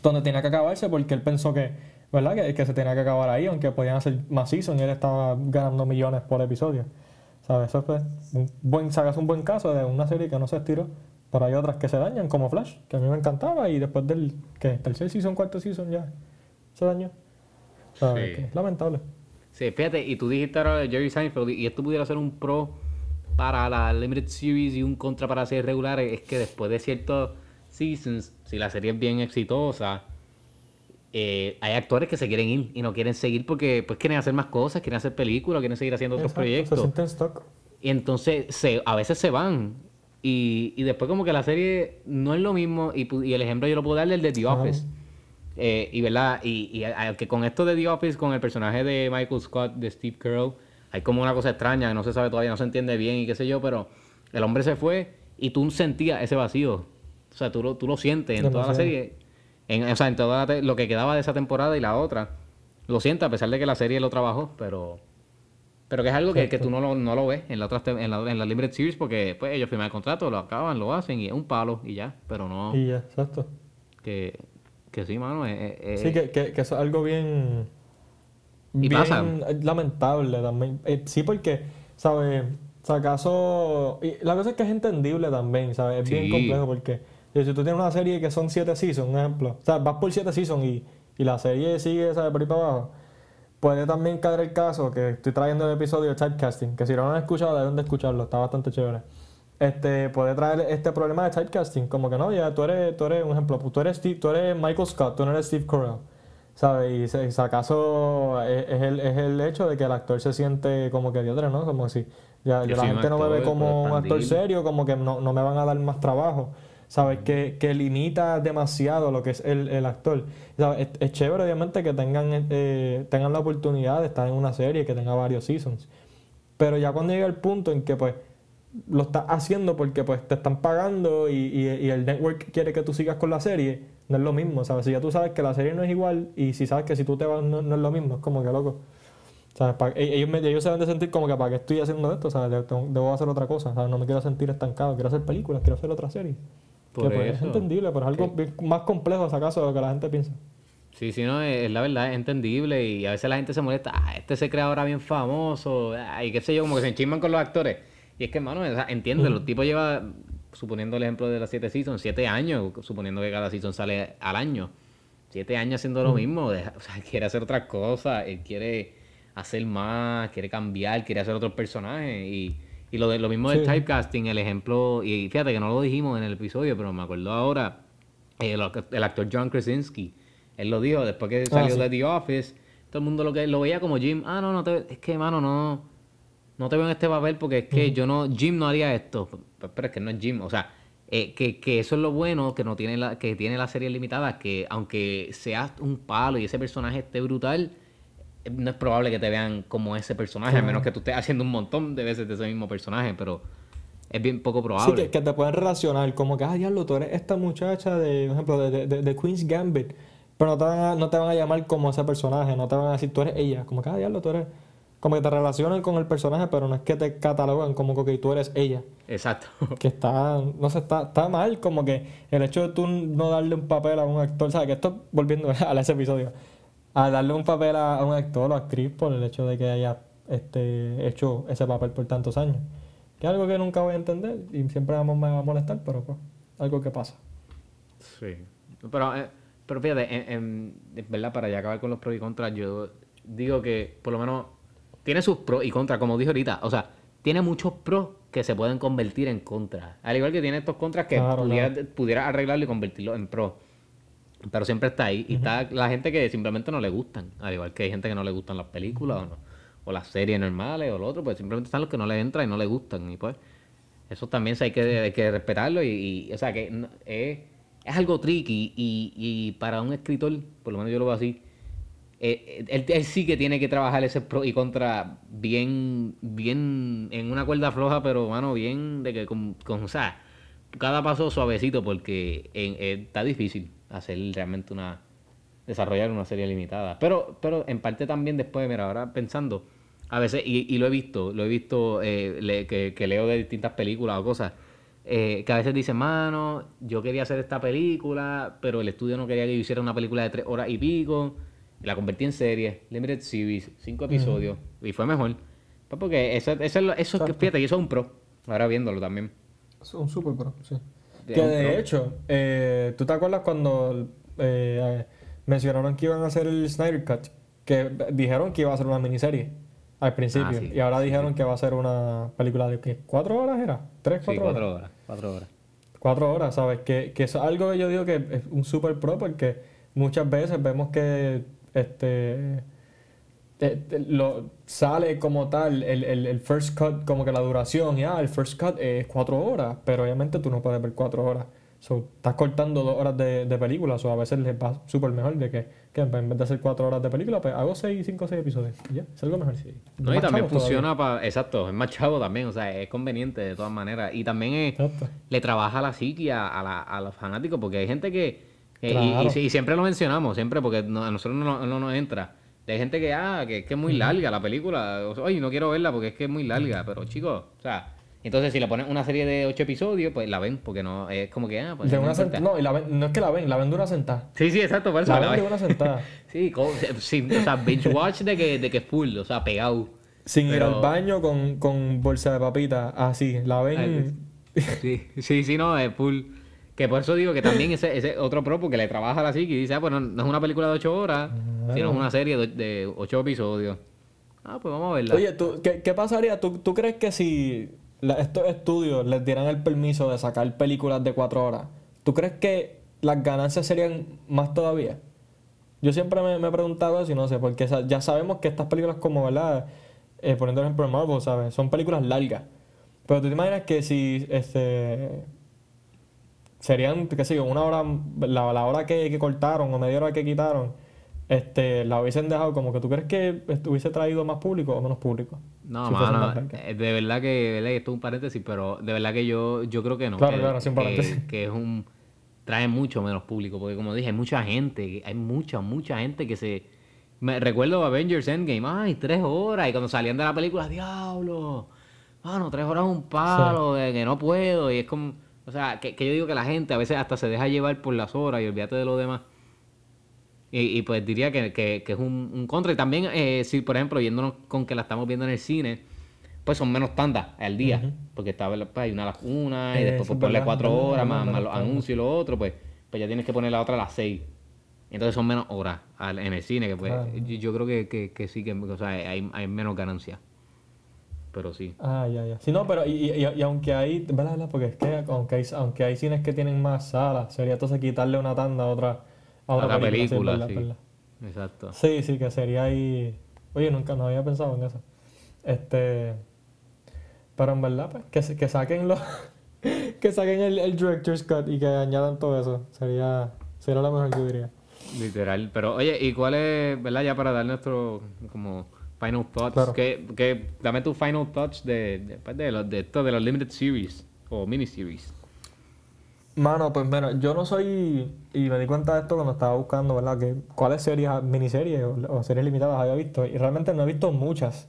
donde tenía que acabarse porque él pensó que, ¿verdad? Que, que se tenía que acabar ahí, aunque podían hacer más season y él estaba ganando millones por episodio. ¿Sabes? Eso fue un buen, sacas un buen caso de una serie que no se estiró, pero hay otras que se dañan, como Flash, que a mí me encantaba y después del que tercer season, cuarto season ya se dañó. Lamentable. Sí, fíjate, y tú dijiste ahora de Jerry Seinfeld, y esto pudiera ser un pro para la Limited Series y un contra para series regulares, es que después de cierto, seasons, si la serie es bien exitosa, eh, hay actores que se quieren ir y no quieren seguir porque pues quieren hacer más cosas, quieren hacer películas, quieren seguir haciendo otros Exacto, Se proyectos. sienten stock. Y entonces se, a veces se van. Y, y después como que la serie no es lo mismo. Y, el ejemplo yo lo puedo darle el de The. Office. Eh, y verdad, y, y a- que con esto de The Office, con el personaje de Michael Scott, de Steve Carell, hay como una cosa extraña que no se sabe todavía, no se entiende bien y qué sé yo, pero el hombre se fue y tú sentías ese vacío. O sea, tú lo, tú lo sientes en toda la serie. En, o sea, en toda la lo que quedaba de esa temporada y la otra. Lo sientes a pesar de que la serie lo trabajó, pero... Pero que es algo que, que tú no lo, no lo ves en la otra en la, en la Limited Series porque pues ellos firman el contrato, lo acaban, lo hacen y es un palo y ya. Pero no, Y ya, exacto. que, que sí, mano. es- es- Sí, que, que, que eso es algo bien. Y bien pasa. lamentable también. Eh, sí, porque, ¿sabes? O sea, acaso. Y la cosa es que es entendible también, ¿sabes? Es bien complejo porque eh, si tú tienes una serie que son siete seasons, un ejemplo. O sea, vas por siete seasons y, y la serie sigue, ¿sabes? Por ahí para abajo. Puede también caer el caso que estoy trayendo el episodio de typecasting, que si no lo han escuchado, deben de escucharlo, está bastante chévere. Este, puede traer este problema de typecasting, como que no, ya tú eres, tú eres un ejemplo, tú eres, Steve, tú eres Michael Scott, tú no eres Steve Carell, ¿sabes? Y si, acaso es, es el, es el hecho de que el actor se siente como que diatre, ¿no? Como si ya, ya la gente no me ve como un actor serio, como que no, no me van a dar más trabajo. ¿Sabes? Que, que limita demasiado lo que es el, el actor. ¿Sabes? Es, chévere, obviamente, que tengan, eh, tengan la oportunidad de estar en una serie que tenga varios seasons. Pero ya cuando llega el punto en que, pues, lo estás haciendo porque, pues, te están pagando y, y- el network quiere que tú sigas con la serie, no es lo mismo, ¿sabes? Si ya tú sabes que la serie no es igual y si sabes que si tú te vas no, es lo mismo, es como que loco. ¿Sabes? E- ellos, ellos se deben de sentir como que para qué estoy haciendo esto, ¿sabes? Debo hacer otra cosa. No me quiero sentir estancado, quiero hacer películas, quiero hacer otra serie. Por que, pues, es entendible, pero es algo más complejo, si acaso, de lo que la gente piensa. Sí, sí, no, es, la verdad, es entendible y a veces la gente se molesta, ah, este se crea ahora bien famoso, ah, y qué sé yo, como que se enchisman con los actores. Y es que, hermano, entiende, los tipos lleva, suponiendo el ejemplo de las siete seasons, siete años, suponiendo que cada season sale al año. Siete años haciendo lo mismo, deja- o sea, quiere hacer otras cosas, él quiere hacer más, quiere cambiar, quiere hacer otros personajes y, y lo, de, lo mismo del typecasting, el ejemplo, y fíjate que no lo dijimos en el episodio, pero me acuerdo ahora, eh, el, el actor John Krasinski, él lo dijo después que salió sí. de The Office, todo el mundo lo que lo veía como Jim, ah, no, no te, es que, mano, no, no te veo en este papel porque es que yo no, Jim no haría esto, P- pero es que no es Jim, o sea, eh, que, que eso es lo bueno que no tiene la, que tiene la serie limitada, que aunque seas un palo y ese personaje esté brutal, no es probable que te vean como ese personaje, a menos que tú estés haciendo un montón de veces de ese mismo personaje, pero es bien poco Sí, probable. que, que te pueden relacionar, como que, ah, diablo, tú eres esta muchacha de, por ejemplo, de, de, de- de Queen's Gambit, pero no te, van a, no te van a llamar como ese personaje, no te van a decir tú eres ella, como que, ah, diablo, tú eres, como que te relacionan con el personaje, pero no es que te catalogan como que tú eres ella, Exacto. que está, no sé, está, está mal, como que el hecho de tú no darle un papel a un actor, ¿sabes? Que esto, volviendo a ese episodio, a darle un papel a, a un actor o actriz por el hecho de que haya este, hecho ese papel por tantos años. Que es algo que nunca voy a entender y siempre vamos- me va a molestar, pero pues, algo que pasa. Sí. Pero, eh, pero fíjate, en, en- en verdad, para ya acabar con los pros y contras, yo digo que por lo menos tiene sus pros y contras, como dije ahorita. O sea, tiene muchos pros que se pueden convertir en contras. Al igual que tiene estos contras que Claro, pudiera, pudiera arreglarlo y convertirlo en pros. Pero siempre está ahí. Y está la gente que simplemente no le gustan. Al igual que hay gente que no le gustan las películas o, no, o las series normales o lo otro. Pues simplemente están los que no le entran y no le gustan. Y pues, eso también hay que, hay que respetarlo. Y, y, o sea, que no- es, es algo tricky. Y, y para un escritor, por lo menos yo lo veo así, eh, él, él sí que tiene que trabajar ese pro y contra bien, bien en una cuerda floja, pero mano, bien de que con, con o sea, cada paso suavecito porque en- eh, está difícil hacer realmente una desarrollar una serie limitada. Pero, pero en parte también después, mira, ahora pensando, a veces, y, y lo he visto, lo he visto eh, le- que, que leo de distintas películas o cosas, eh, que a veces dicen, mano, yo quería hacer esta película, pero el estudio no quería que yo hiciera una película de tres horas y pico, y la convertí en serie, Limited Series, cinco episodios, y fue mejor. Pues porque eso, eso, es lo- eso es que, fíjate, y eso es un pro, ahora viéndolo también. Es un super pro, sí. Que de hecho, eh, ¿tú te acuerdas cuando eh, mencionaron que iban a hacer el Snyder Cut? Que dijeron que iba a ser una miniserie al principio. Ah, sí, y ahora dijeron que va a ser una película de ¿qué? ¿Cuatro horas era? ¿Tres, Sí, cuatro, cuatro horas? horas, cuatro horas. Cuatro horas, ¿sabes? Que, que es algo que yo digo que es un super pro porque muchas veces vemos que este te- te- lo, sale como tal el, el, el first cut, como que la duración, ya, el first cut es cuatro horas, pero obviamente tú no puedes ver cuatro horas. So, estás cortando dos horas de, de película, o a veces les va súper mejor de que, que en vez de hacer cuatro horas de película, pues hago seis, cinco, seis episodios. Ya, es algo mejor. No, y también funciona para. Exacto, es más chavo también, o sea, es conveniente de todas maneras. Y también es- le trabaja la psiquia a, la- a los fanáticos, porque hay gente que. y- Claro. y, y siempre lo mencionamos, siempre, porque a nosotros no, no nos entra. Hay gente que, ah, que, que es muy larga la película. Oye, no quiero verla porque es que es muy larga. Pero chicos, o sea, entonces si le ponen una serie de ocho episodios, pues la ven, porque no, es como que, ah, pues De no una importa. sent- no, y la ven- no es que la ven, la ven de una sentada. Sí, sí, exacto, por eso La la ven de una sentada. Sí, co- sí, o sea, binge watch de que, de que full, o sea, pegado. Sin ir al baño con, con bolsa de papitas, así, la ven. Sí, sí, sí, no, es full. Que por eso digo que también ese, ese otro pro porque le trabaja a la psique y dice, ah, pues no, no es una película de ocho horas, sino es una serie de, de ocho episodios. Ah, pues vamos a verla. Oye, ¿tú, qué, qué pasaría? ¿Tú, tú crees que si la- estos estudios les dieran el permiso de sacar películas de cuatro horas, ¿tú crees que las ganancias serían más todavía? Yo siempre me, me he preguntado eso y no sé, porque sa- ya sabemos que estas películas como, ¿verdad? Eh, poniendo el ejemplo de Marvel, ¿sabes? Son películas largas. Pero tú te imaginas que si este serían, qué sé yo, una hora, la, la hora que, que cortaron o media hora que quitaron, este, la hubiesen dejado como que tú crees que hubiese traído más público o menos público. no, si mano, eh, de verdad que, ¿verdad? Y esto es un paréntesis, pero de verdad que yo, yo creo que no. Claro, que, claro, que- paréntesis. que es un... Trae mucho menos público, porque como dije, hay mucha gente, hay mucha, mucha gente que se... Me recuerdo Avengers Endgame, ay, tres horas, y cuando salían de la película, diablo, mano, tres horas es un palo, de que no puedo, y es como, o sea, que, que yo digo que la gente a veces hasta se deja llevar por las horas y olvídate de lo demás. Y, y pues diría que, que- que es un, un contra. Y también, eh, si por ejemplo, yéndonos con que la estamos viendo en el cine, pues son menos tandas al día. Porque está, pues, hay una a las una, y Eh, después pues, verdad, cuatro verdad, horas, más, más los anuncios y lo otro, pues, pues ya tienes que poner la otra a las seis. Entonces son menos horas al- en el cine, que pues Claro. yo, yo creo que, que, que sí, que o sea, hay, hay menos ganancia. Pero sí. Ah, ya, ya. Sí, no, pero y, y, y aunque hay, ¿verdad? verdad? Porque es que aunque hay, aunque hay cines que tienen más salas, sería entonces quitarle una tanda a otra, a otra, Otra película. sí, verdad, sí. verdad. Exacto. Sí, sí, que sería ahí. Oye, nunca no había pensado en eso. Este. Pero en verdad, pues, que, que saquen los. que saquen el, el Director's Cut y que añadan todo eso. Sería, sería lo mejor, yo diría. Literal. Pero oye, ¿y cuál es, verdad? Ya para dar nuestro como final thoughts. Claro. que que dame tu final thoughts de, de, pues, de, los, de esto de los limited series o miniseries. Mano, pues mira, yo no soy. Y me di cuenta de esto cuando estaba buscando, ¿verdad? Que cuáles series, miniseries o, o series limitadas había visto. Y realmente no he visto muchas.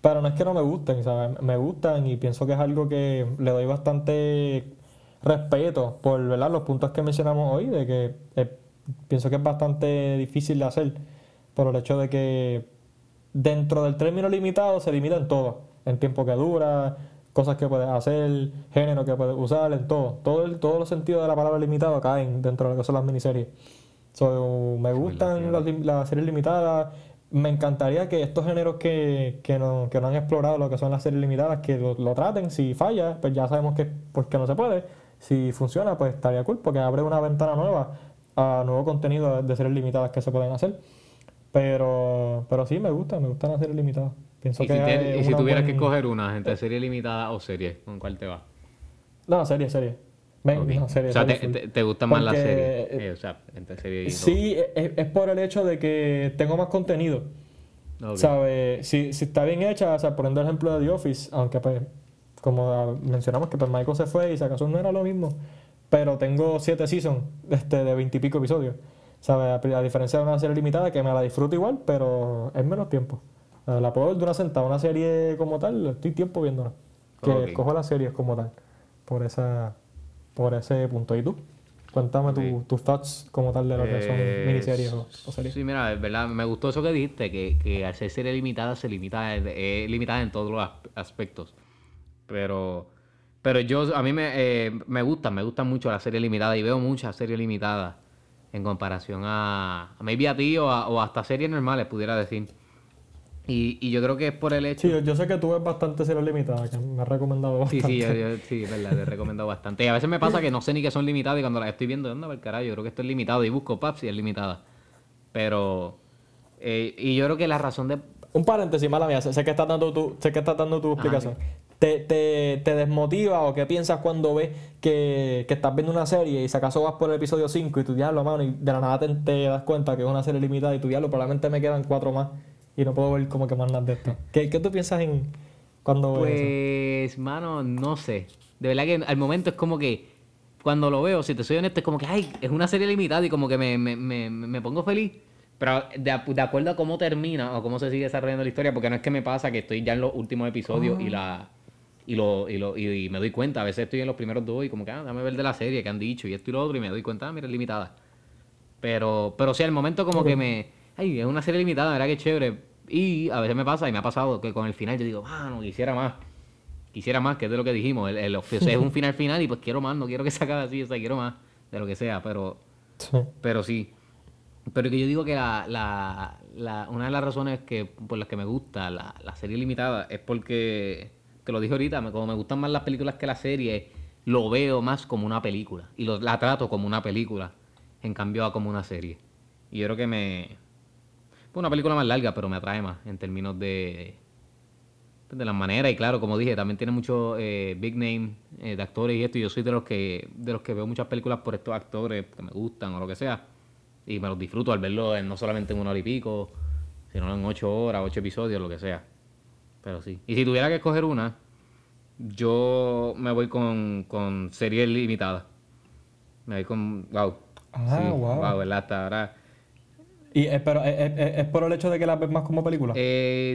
Pero no es que no me gusten, ¿sabes? Me gustan y pienso que es algo que le doy bastante respeto por, ¿verdad? Los puntos que mencionamos hoy, de que eh, pienso que es bastante difícil de hacer. Por el hecho de que dentro del término limitado se limita en todo. En tiempo que dura, cosas que puedes hacer, género que puedes usar, en todo. todo el- todos los sentidos de la palabra limitado caen dentro de lo que son las miniseries. So, me gustan las, series limitadas. Me encantaría que estos géneros que, que, no, que no han explorado lo que son las series limitadas, que lo, lo traten. Si falla, pues ya sabemos que porque no se puede. Si funciona, pues estaría cool, porque abre una ventana nueva a nuevo contenido de series limitadas que se pueden hacer. Pero, pero sí, me gusta, me gustan las series limitadas. Pienso Y si, que te- es y si tuvieras buen- que coger una entre serie limitada o serie, ¿con cuál te va? No, serie, serie. Ven, no, serie, o sea, serie te, te, te gustan más Porque, series. eh, Eh, o sea, entre serie y Sí, es, es por el hecho de que tengo más contenido. todo. Ok. ¿Sabes? Si, si está bien hecha, o sea, poniendo el ejemplo de The Office, aunque pues, como mencionamos que pues Michael se fue y si acaso no era lo mismo, pero tengo siete seasons este, de veintipico episodios. ¿Sabes? A, diferencia de una serie limitada que me la disfruto igual, pero es menos tiempo. Eh, La puedo ver de una sentada, una serie como tal, estoy tiempo viéndola. Que Ok. escojo las series como tal, por esa por ese punto. ¿Y tú? Cuéntame tu- Ok. tus thoughts como tal de lo que son Eh, miniseries o, o series. Sí, mira, es verdad, me gustó eso que dijiste, que, que al ser serie limitada se limita, es limitada en todos los as- aspectos. Pero, pero yo, a mí me, eh, me gusta, me gustan mucho las series limitadas y veo muchas series limitadas en comparación a, a maybe a ti o, a- o hasta series normales, pudiera decir. Y, y yo creo que es por el hecho... Sí, yo, yo sé que tú ves bastante series limitadas, que me has recomendado Sí, bastante. sí, yo, yo- sí, es verdad, te he recomendado bastante. Y a veces me pasa que no sé ni que son limitadas y cuando las estoy viendo, anda, el carajo, yo creo que esto es limitado y busco paps y es limitada. Pero, eh, y yo creo que la razón de... Un paréntesis, mala mía, sé, sé que estás dando tu, sé que estás dando tu explicación. ¿Te, te, te desmotiva o qué piensas cuando ves que, que estás viendo una serie y si acaso vas por el episodio 5 y tu diablo, mano, y de la nada te, te das cuenta que es una serie limitada y tu diablo, probablemente me quedan cuatro más y no puedo ver como que más nada de esto? ¿Qué, qué tú piensas en cuando ves eso? Pues, mano, no sé. De verdad que al momento es como que, cuando lo veo, si te soy honesto, es como que, ay, es una serie limitada y como que me, me, me, me pongo feliz. Pero de, de acuerdo a cómo termina o cómo se sigue desarrollando la historia, porque no es que me pasa que estoy ya en los últimos episodios y la y lo, y, lo, y, y me doy cuenta. A veces estoy en los primeros dos y como que, ah, dame ver de la serie que han dicho y esto y lo otro y me doy cuenta, ah, mira, es limitada. Pero, pero sí, al momento como que me, ay, es una serie limitada, ¿verdad? que chévere. Y a veces me pasa y me ha pasado que con el final yo digo, ah, no, quisiera más. Quisiera más, que es de lo que dijimos. El, el- o sea, es un final final y pues quiero más, no quiero que se acabe así, o sea, quiero más de lo que sea, pero, Sí. pero sí. Pero que yo digo que la, la, la- una de las razones que, por las que me gusta la, la serie limitada es porque, te lo dije ahorita, como me gustan más las películas que la serie, lo veo más como una película. Y lo- la trato como una película, en cambio a como una serie. Y yo creo que me... Fue una película más larga, pero me atrae más en términos de, de las maneras. Y claro, como dije, también tiene mucho eh, big name eh, de actores y esto. Y yo soy de los que de los que veo muchas películas por estos actores que me gustan o lo que sea. Y me los disfruto al verlo no solamente en una hora y pico, sino en ocho horas, ocho episodios, lo que sea. Pero sí. Y si tuviera que escoger una, yo me voy con, con series limitadas. Me voy con. Wow. Ah, Sí, wow. wow, ¿verdad? Hasta ahora. Y es, pero, es, es- es por el hecho de que la ves más como película. Eh,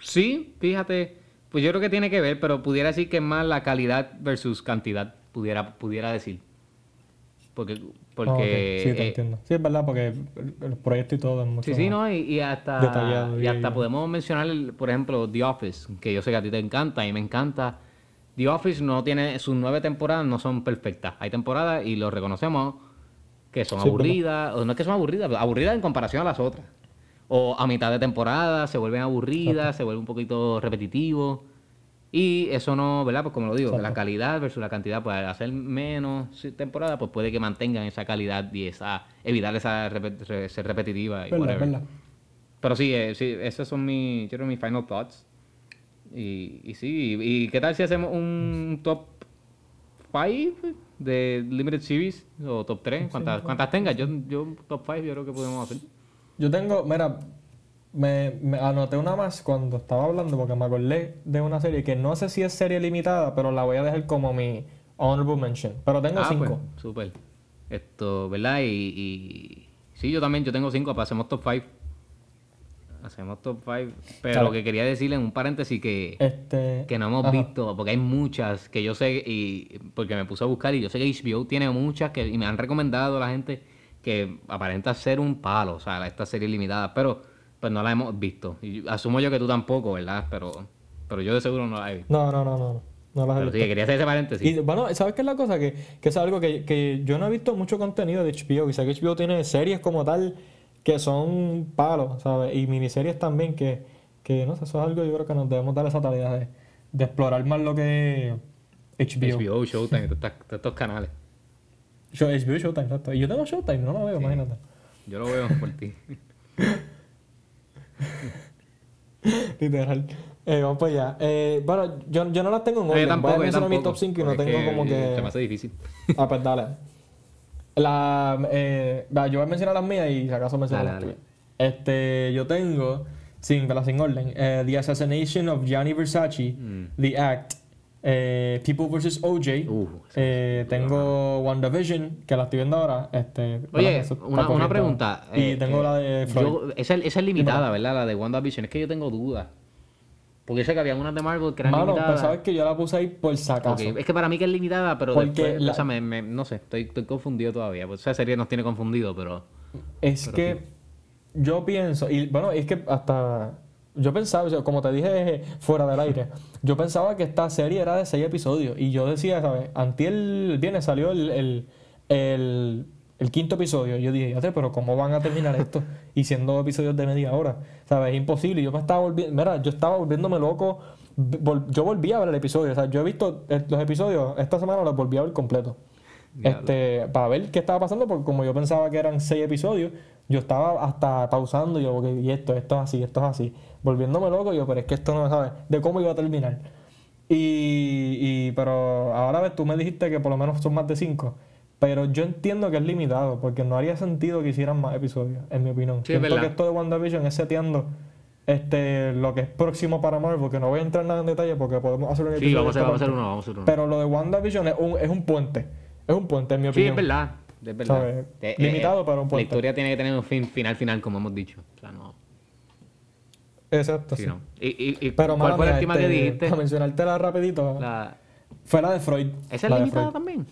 sí, fíjate. Pues yo creo que tiene que ver, pero pudiera decir que es más la calidad versus cantidad, pudiera, pudiera decir. Porque, porque. Sí, te eh, entiendo. Sí, es verdad, porque el, el proyecto y todo es mucho Sí, sí, más- ¿no? Y, y hasta, Detallado, y y- hasta podemos mencionar, el- por ejemplo, The Office, que yo sé que a ti te encanta y me encanta. The Office no tiene, sus nueve temporadas no son perfectas. Hay temporadas, y lo reconocemos, que son Sí, aburridas, o no es que son aburridas, aburridas en comparación a las otras. O a mitad de temporada se vuelven aburridas, se vuelve un poquito repetitivo. Y eso no, ¿verdad? Pues como lo digo, la calidad versus la cantidad, pues al hacer menos temporada, pues puede que mantengan esa calidad y esa, evitar esa repet- re- ser repetitiva y Verdad. Pero sí, eh, sí, esos son mis, yo creo, mis final thoughts. Y, y sí, y, y qué tal si hacemos un top 5 de Limited Series o top 3? ¿Cuántas, cuántas tengas? Yo, yo top 5 yo creo que podemos hacer. Yo tengo, mira, me, me anoté una más cuando estaba hablando porque me acordé de una serie que no sé si es serie limitada, pero la voy a dejar como mi honorable mention. Pero tengo ah, cinco. pues, súper. Esto, ¿verdad? Y, y sí, yo también, yo tengo 5, pues hacemos top 5. Hacemos top 5. Pero Claro. lo que quería decirle en un paréntesis que... Este, que no hemos ajá. visto, porque hay muchas que yo sé, y porque me puse a buscar y yo sé que HBO tiene muchas que y me han recomendado a la gente que aparenta ser un palo, o sea, esta serie limitada, pero pues no la hemos visto. Y asumo yo que tú tampoco, ¿verdad? Pero, pero yo de seguro no la he visto. No, no, no, no. No las he Pero sí, visto. que quería hacer ese paréntesis. Y bueno, ¿sabes qué es la cosa? Que, que es algo que, que yo no he visto mucho contenido de HBO. Sé que HBO tiene series como tal que son palos, ¿sabes? Y miniseries también que, que no sé, eso es algo yo creo que nos debemos dar esa tarea de, de explorar más lo que HBO. HBO, Showtime, todos estos- canales. Yo, HBO y Showtime, exacto. Y yo tengo Showtime, no lo veo, imagínate. Yo lo veo por ti. Literal. Eh, vamos para allá. Eh, bueno, yo, yo no las tengo en No, orden. yo tampoco, Voy a mencionar mi top 5 y no tengo como que... Se me hace difícil. Ah, pues dale. La, eh, yo voy a mencionar las mías y si acaso menciono Dale, las dale. tuyas. Este, yo tengo, sin, sin orden, eh, The Assassination of Gianni Versace, The Act, eh, People vs. OJ. Uh, eh, tengo WandaVision, que la estoy viendo ahora. Este. Oye, una, pregunta. Y eh, tengo eh, la de yo- esa, esa es limitada, ¿verdad? La de WandaVision. Es que yo tengo dudas. Porque sé que había unas de Marvel que eran Mano, limitadas. pues sabes que yo la puse ahí por si acaso. Ok, Es que para mí que es limitada, pero Porque después, la- o sea, me, me- no sé, estoy, estoy confundido todavía. Pues esa serie nos tiene confundido, pero... Es que yo pienso, y bueno, es que hasta yo pensaba, como te dije fuera del aire, yo pensaba que esta serie era de seis episodios. Y yo decía, ¿sabes? Antier el viernes salió el, el, el, quinto episodio, yo dije, pero ¿cómo van a terminar esto? y siendo episodios de media hora, ¿sabes? Es imposible. Yo me estaba volviendo, mira, yo estaba volviéndome loco. Yo volví a ver el episodio, o sea, yo he visto eh, los episodios, esta semana los volví a ver completo. Este, para ver qué estaba pasando, porque como yo pensaba que eran seis episodios, yo estaba hasta pausando, y yo, y esto, esto es así, esto es así, volviéndome loco, yo, pero es que esto no sabes de cómo iba a terminar. Y, y pero ahora ves, tú me dijiste que por lo menos son más de cinco, pero yo entiendo que es limitado, porque no haría sentido que hicieran más episodios, en mi opinión. Sí, Siento que esto de WandaVision es seteando este, lo que es próximo para Marvel, porque no voy a entrar nada en detalle, porque podemos hacer un Sí, episodio vamos a, hacer, vamos a hacer uno, vamos a hacer uno. Pero lo de WandaVision es un, es un puente, es un puente, en mi sí, opinión. es verdad. Es verdad. Eh, Limitado, eh, pero un La puente. historia tiene que tener un fin, final, final, como hemos dicho. O sea, no. Exacto, Sí, sí. no. ¿Y, y, y Pero cuál mala fue la última este, que dijiste? Para mencionártela rapidito, La... fue la de Freud. ¿Esa es la limitada también?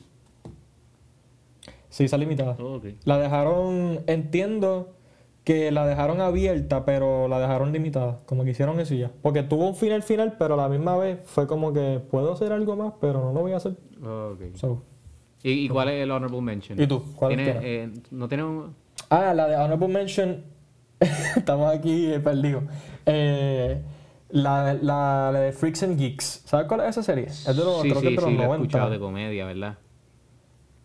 Sí, esa limitada. Oh. La dejaron, entiendo que la dejaron abierta, pero la dejaron limitada, como que hicieron eso y ya. Porque tuvo un final final, pero a la misma vez fue como que puedo hacer algo más, pero no lo voy a hacer. Oh. So. ¿Y, y cuál es el honorable mention? ¿Y tú? ¿Cuál ¿Tiene, tienes? eh, ¿No tiene un...? Ah, la de Honorable Mention. Estamos aquí eh, perdidos. Eh, la, la, la de Freaks and Geeks. ¿Sabes cuál es esa serie? Es de los, sí, creo que sí, es de los sí, la he 90. escuchado de comedia, ¿verdad?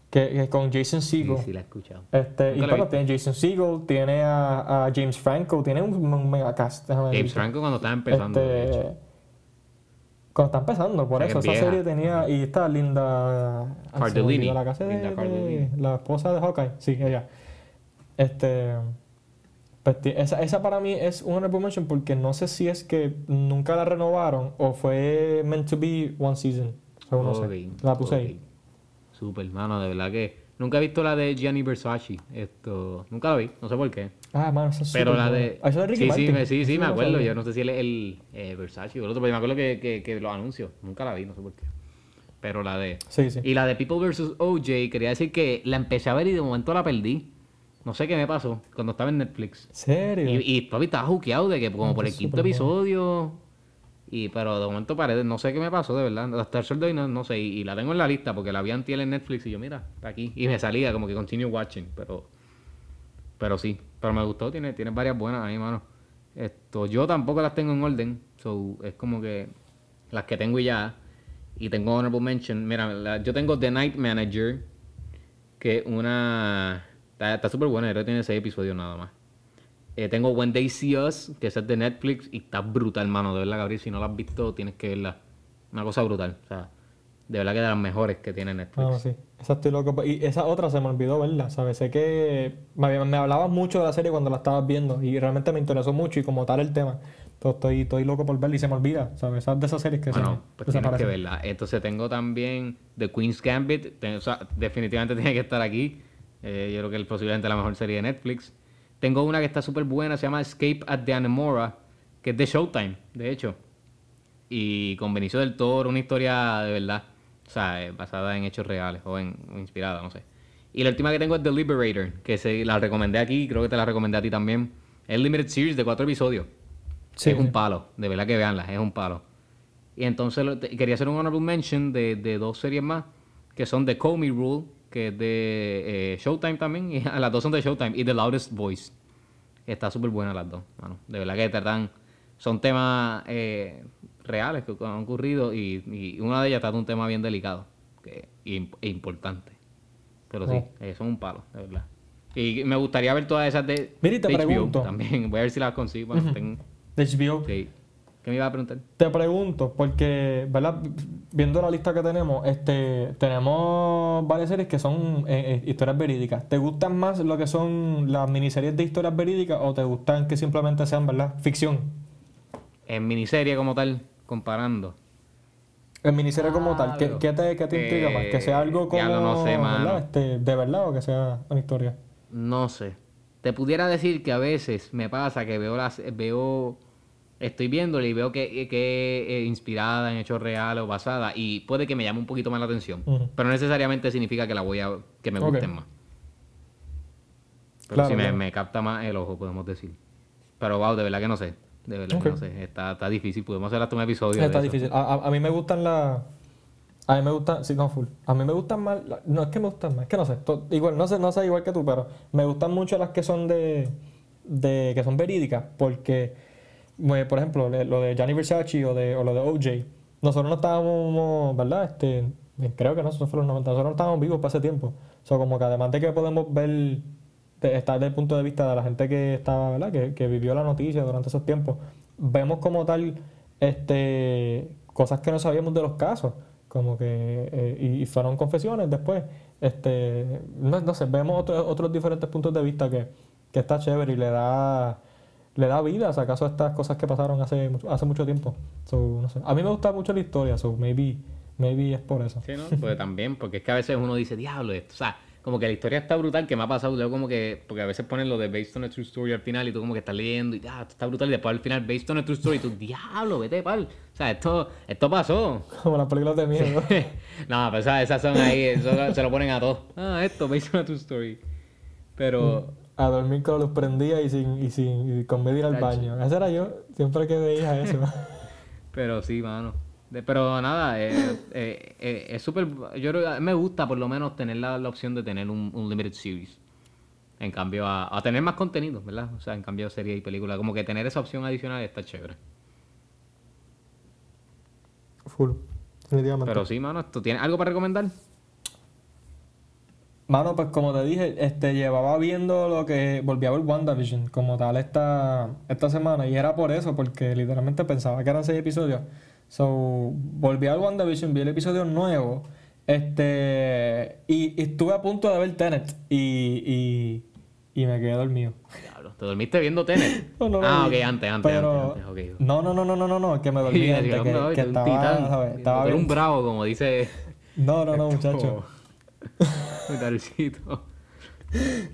que, que es con Jason Sí, Segel. sí, la he escuchado. Este, y bueno, tiene Jason Segel, tiene a, a James Franco, tiene un, un megacast. James. Franco cuando estaba empezando, de Este, hecho. Cuando está empezando, por eso. Esa serie tenía. Y está Linda. me Cardellini. La, casa de- Linda de- Cardellini. la esposa de Hawkeye. Sí, ella. Este. pues, esa, esa para mí es una honorable mention porque no sé si es que nunca la renovaron o fue meant to be one season. O no sé. La puse ahí. Súper, mano, de verdad que... Nunca he visto la de Gianni Versace. Esto... Nunca la vi, no sé por qué. Ah, mano, esa es Pero la de... Ah, esa es de Ricky sí, sí, me, sí, sí, Eso me acuerdo. Yo no sé si él es el eh, Versace o el otro, pero yo me acuerdo que, que, que lo anunció. Nunca la vi, no sé por qué. Pero la de... Sí, sí. Y la de People vs. OJ, quería decir que la empecé a ver y de momento la perdí. No sé qué me pasó cuando estaba en Netflix. ¿Serio? Y, y papi estaba juqueado de que como por el Eso quinto episodio. Y, pero de momento paré, no sé qué me pasó, de verdad. Hasta el sol de hoy no, no sé. Y, la tengo en la lista porque la vi antier en Netflix y yo, mira, está aquí. Y me salía como que continue watching, pero. Pero sí. Pero me gustó, tiene, tiene varias buenas ahí, mano. Esto, yo tampoco las tengo en orden. So, es como que las que tengo ya. Y tengo honorable mention. Mira, la- yo tengo The Night Manager. Que una. Está súper buena, creo que tiene seis episodios nada más. Eh, tengo When They See Us, que es de Netflix, y está brutal, mano. De verdad, Gabriel, si no la has visto, tienes que verla. Una cosa brutal. O sea, de verdad que de las mejores que tiene Netflix. Ah, sí. Esa estoy loco. Y esa otra se me olvidó verla, ¿sabes? Sé que me, hablabas mucho de la serie cuando la estabas viendo y realmente me interesó mucho y como tal el tema. Pero estoy, estoy loco por verla y se me olvida, ¿sabes? Esas de esas series que Bueno, se pues tienes que verla. Entonces tengo también The Queen's Gambit. Ten- o sea, definitivamente tiene que estar aquí. Eh, yo creo que es posiblemente la mejor serie de Netflix. Tengo una que está súper buena, se llama Escape at the Anemora, que es de Showtime, de hecho. Y con Benicio del Toro, una historia de verdad. O sea, eh, basada en hechos reales o, en, o inspirada, no sé. Y la última que tengo es The Liberator, que se, la recomendé aquí, creo que te la recomendé a ti también. Es Limited Series de cuatro episodios. Sí, es un palo, de verdad que veanla, es un palo. Y entonces lo- te- quería hacer un honorable mention de, de dos series más, que son The Comey Rule, que es de eh, Showtime también, y las dos son de Showtime, y The Loudest Voice. Está súper buena las dos, mano. De verdad que tratan, son temas eh, reales que han ocurrido, y, y una de ellas trata un tema bien delicado que, e importante. Pero sí, Oh. eh, son un palo, de verdad. Y me gustaría ver todas esas de, Mira, y te de HBO pregunto. también. Voy a ver si las consigo. Bueno, tengo- De HBO. Sí. ¿Qué me iba a preguntar? Te pregunto, porque, ¿verdad? Viendo la lista que tenemos, este, tenemos varias series que son eh, eh, historias verídicas. ¿Te gustan más lo que son las miniseries de historias verídicas o te gustan que simplemente sean, ¿verdad? Ficción. En miniserie como tal, comparando. En miniserie como tal, ¿qué, te, qué te intriga más? ¿Que sea algo Eh, como, no sé. ¿verdad? Este, de verdad o que sea una historia? No sé. Te pudiera decir que a veces me pasa que veo las veo estoy viéndole y veo que, que es inspirada en hechos reales o basada y puede que me llame un poquito más la atención, pero no necesariamente significa que la voy a que me gusten más. Pero Claro, si me, claro. me capta más el ojo, podemos decir. Pero wow, de verdad que no sé. De verdad que no sé. Está, está difícil. Podemos hacer hasta un episodio. Está difícil. A, a- a mí me gustan las A mí me gustan, sí, no, full. A mí me gustan más, no es que me gustan más, es que no sé, to- igual, no sé, no sé igual que tú, pero me gustan mucho las que son de, de que son verídicas, porque, pues, por ejemplo, lo de Gianni Versace o, de, o lo de OJ, nosotros no estábamos, ¿verdad? Este, creo que no, eso fue los 90, nosotros no estábamos vivos para ese tiempo. O sea, como que además de que podemos ver, de, estar desde el punto de vista de la gente que estaba, ¿verdad? Que, que vivió la noticia durante esos tiempos, vemos como tal, este, cosas que no sabíamos de los casos, como que, eh, y, y fueron confesiones después, este, no, no sé, vemos otros otros diferentes puntos de vista que, que está chévere y le da, le da vida, si acaso a estas cosas que pasaron hace, mucho- hace mucho tiempo. So, no sé. A mí me gusta mucho la historia, so maybe, maybe es por eso. Sí, ¿no? Pues también, porque es que a veces uno dice, diablo, esto, o sea, como que la historia está brutal, que me ha pasado, luego como que, porque a veces ponen lo de Based on a True Story al final y tú como que estás leyendo y, ah, esto está brutal, y después al final Based on a True Story y tú, diablo, vete pal, o sea, esto, esto pasó. Como las películas de miedo. no, pero esas, esas son ahí, eso se lo ponen a todos. Ah, esto, Based on a True Story. Pero, A dormir con la luz prendida y sin, y sin y con medio ir al baño. Ese era yo, siempre que veía eso. pero sí, mano. De- pero nada, eh, eh, eh, es súper, yo creo, mí me gusta por lo menos tener la, la opción de tener un, un limited series. En cambio, a, a tener más contenido, ¿verdad? O sea, en cambio serie y película. Como que tener esa opción adicional está chévere. Full, definitivamente. Pero sí, mano, ¿tú tienes algo para recomendar? Mano, pues como te dije, este llevaba viendo lo que volví a ver WandaVision como tal esta, esta semana y era por eso, porque literalmente pensaba que eran seis episodios. So, volví a ver WandaVision, vi el episodio nuevo, este, y, y estuve a punto de ver Tenet y, y, y me quedé dormido. Diablo, ¿te dormiste viendo Tenet? No, no ah, ok, antes, antes, Pero, antes, antes. No, no, no, no, no, no, no, que me dormí antes, que, que un estaba, titán. ¿sabes? Estaba un bravo, como dice... No, no, no, muchacho. Un Darecito.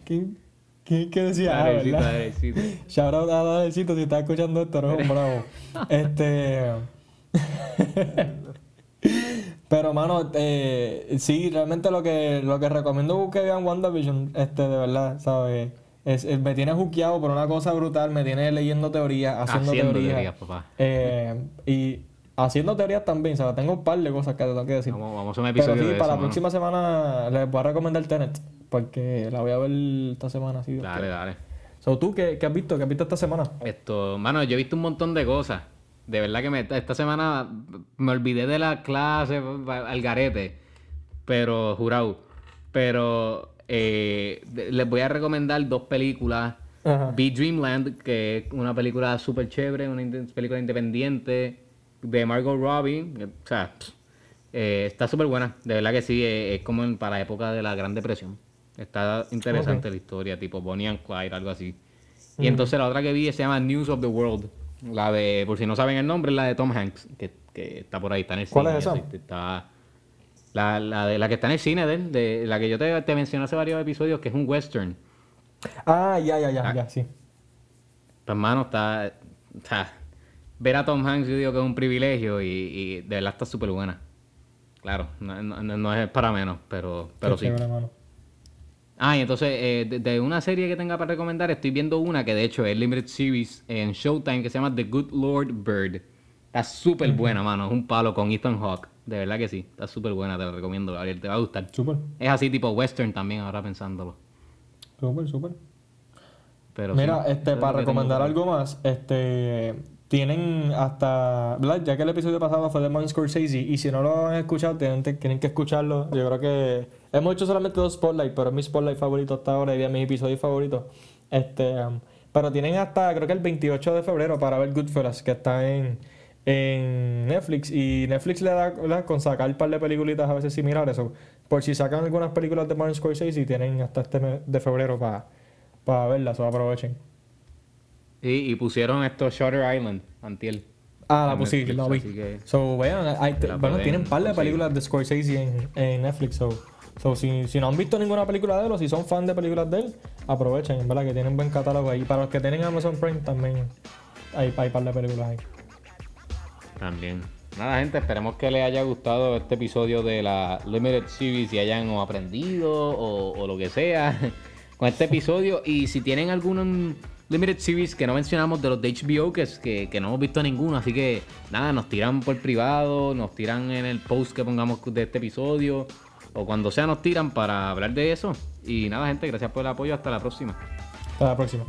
¿Quién, quién que decía? Ah, Darecito, ¿verdad? Darecito. Shout out a Dadelcito si estás escuchando esto, eres un bravo. Este. Pero, mano, eh, sí, realmente lo que, lo que recomiendo es que vean WandaVision, este, de verdad, ¿sabes? Es, es- me tiene juqueado por una cosa brutal, me tiene leyendo teorías, haciendo, Haciendo teorías. teorías, papá. eh, y haciendo teorías también, ¿sabes? Tengo un par de cosas que te tengo que decir. Vamos, vamos a un Pero episodio sí, de para eso, la mano. próxima semana les voy a recomendar Tenet, porque la voy a ver esta semana, sí. Dios Dale, dale. So, ¿tú qué, qué has visto? ¿Qué has visto esta semana? Esto, mano, yo he visto un montón de cosas. De verdad que me- esta semana me olvidé de la clase al garete. Pero, jurado. Pero eh, les voy a recomendar dos películas. Ajá. Be Dreamland, que es una película súper chévere, una película independiente de Margot Robbie. O sea, pff, eh, está súper buena. De verdad que sí, eh, es como en- para la época de la Gran Depresión. Está interesante la historia, tipo Bonnie and Clyde, algo así. Y entonces la otra que vi se llama News of the World. La de, por si no saben el nombre, es la de Tom Hanks, que, que está por ahí, está en el ¿Cuál cine. es esa? Está, la, la, de, la que está en el cine de él, de, la que yo te, te mencioné hace varios episodios, que es un western. Ah, ya, ya, ya, Ah. ya, sí. Pues hermano, está, está- Ver a Tom Hanks yo digo que es un privilegio y, y de verdad está súper buena. Claro, no, no- no es para menos, pero, pero sí. Ah, y entonces, eh, de, de una serie que tenga para recomendar, estoy viendo una que de hecho es Limited Series en Showtime que se llama The Good Lord Bird. Está súper buena, mano. Es un palo con Ethan Hawke. De verdad que sí. Está súper buena, te la recomiendo, Gabriel. Te va a gustar. Súper, Es así tipo western también, ahora pensándolo. súper, súper. Pero Mira, sí, este, para lo recomendar algo más, este, tienen hasta, ¿verdad? Ya que el episodio pasado fue de Martin Scorsese, y si no lo han escuchado, tienen, tienen que escucharlo. Yo creo que hemos hecho solamente dos spotlights, pero es mi spotlight favorito hasta ahora y de mis episodios favoritos. Este, um, pero tienen hasta, creo que el 28 de febrero para ver Goodfellas, que está en, en Netflix, y Netflix le da, con sacar un par de peliculitas a veces similares, o por si sacan algunas películas de Martin Scorsese, tienen hasta este mes de febrero para para verlas o aprovechen. Sí, y pusieron esto Shutter Island, Antiel. Ah, la Netflix, la vi. que- So, vean, hay- bueno, pueden tienen un par de películas de Scorsese en, en Netflix. So, so si, si no han visto ninguna película de él o si son fan de películas de él, aprovechen, en verdad que tienen buen catálogo ahí. Para los que tienen Amazon Prime también hay, hay un par de películas ahí. También. Nada, gente, esperemos que les haya gustado este episodio de la Limited Series y hayan o aprendido o, o lo que sea con este episodio. Y si tienen algún limited series que no mencionamos de los de HBO, que, que, que no hemos visto ninguno. Así que nada, nos tiran por privado, nos tiran en el post que pongamos de este episodio. O cuando sea nos tiran para hablar de eso. Y nada, gente, gracias por el apoyo. Hasta la próxima. Hasta la próxima.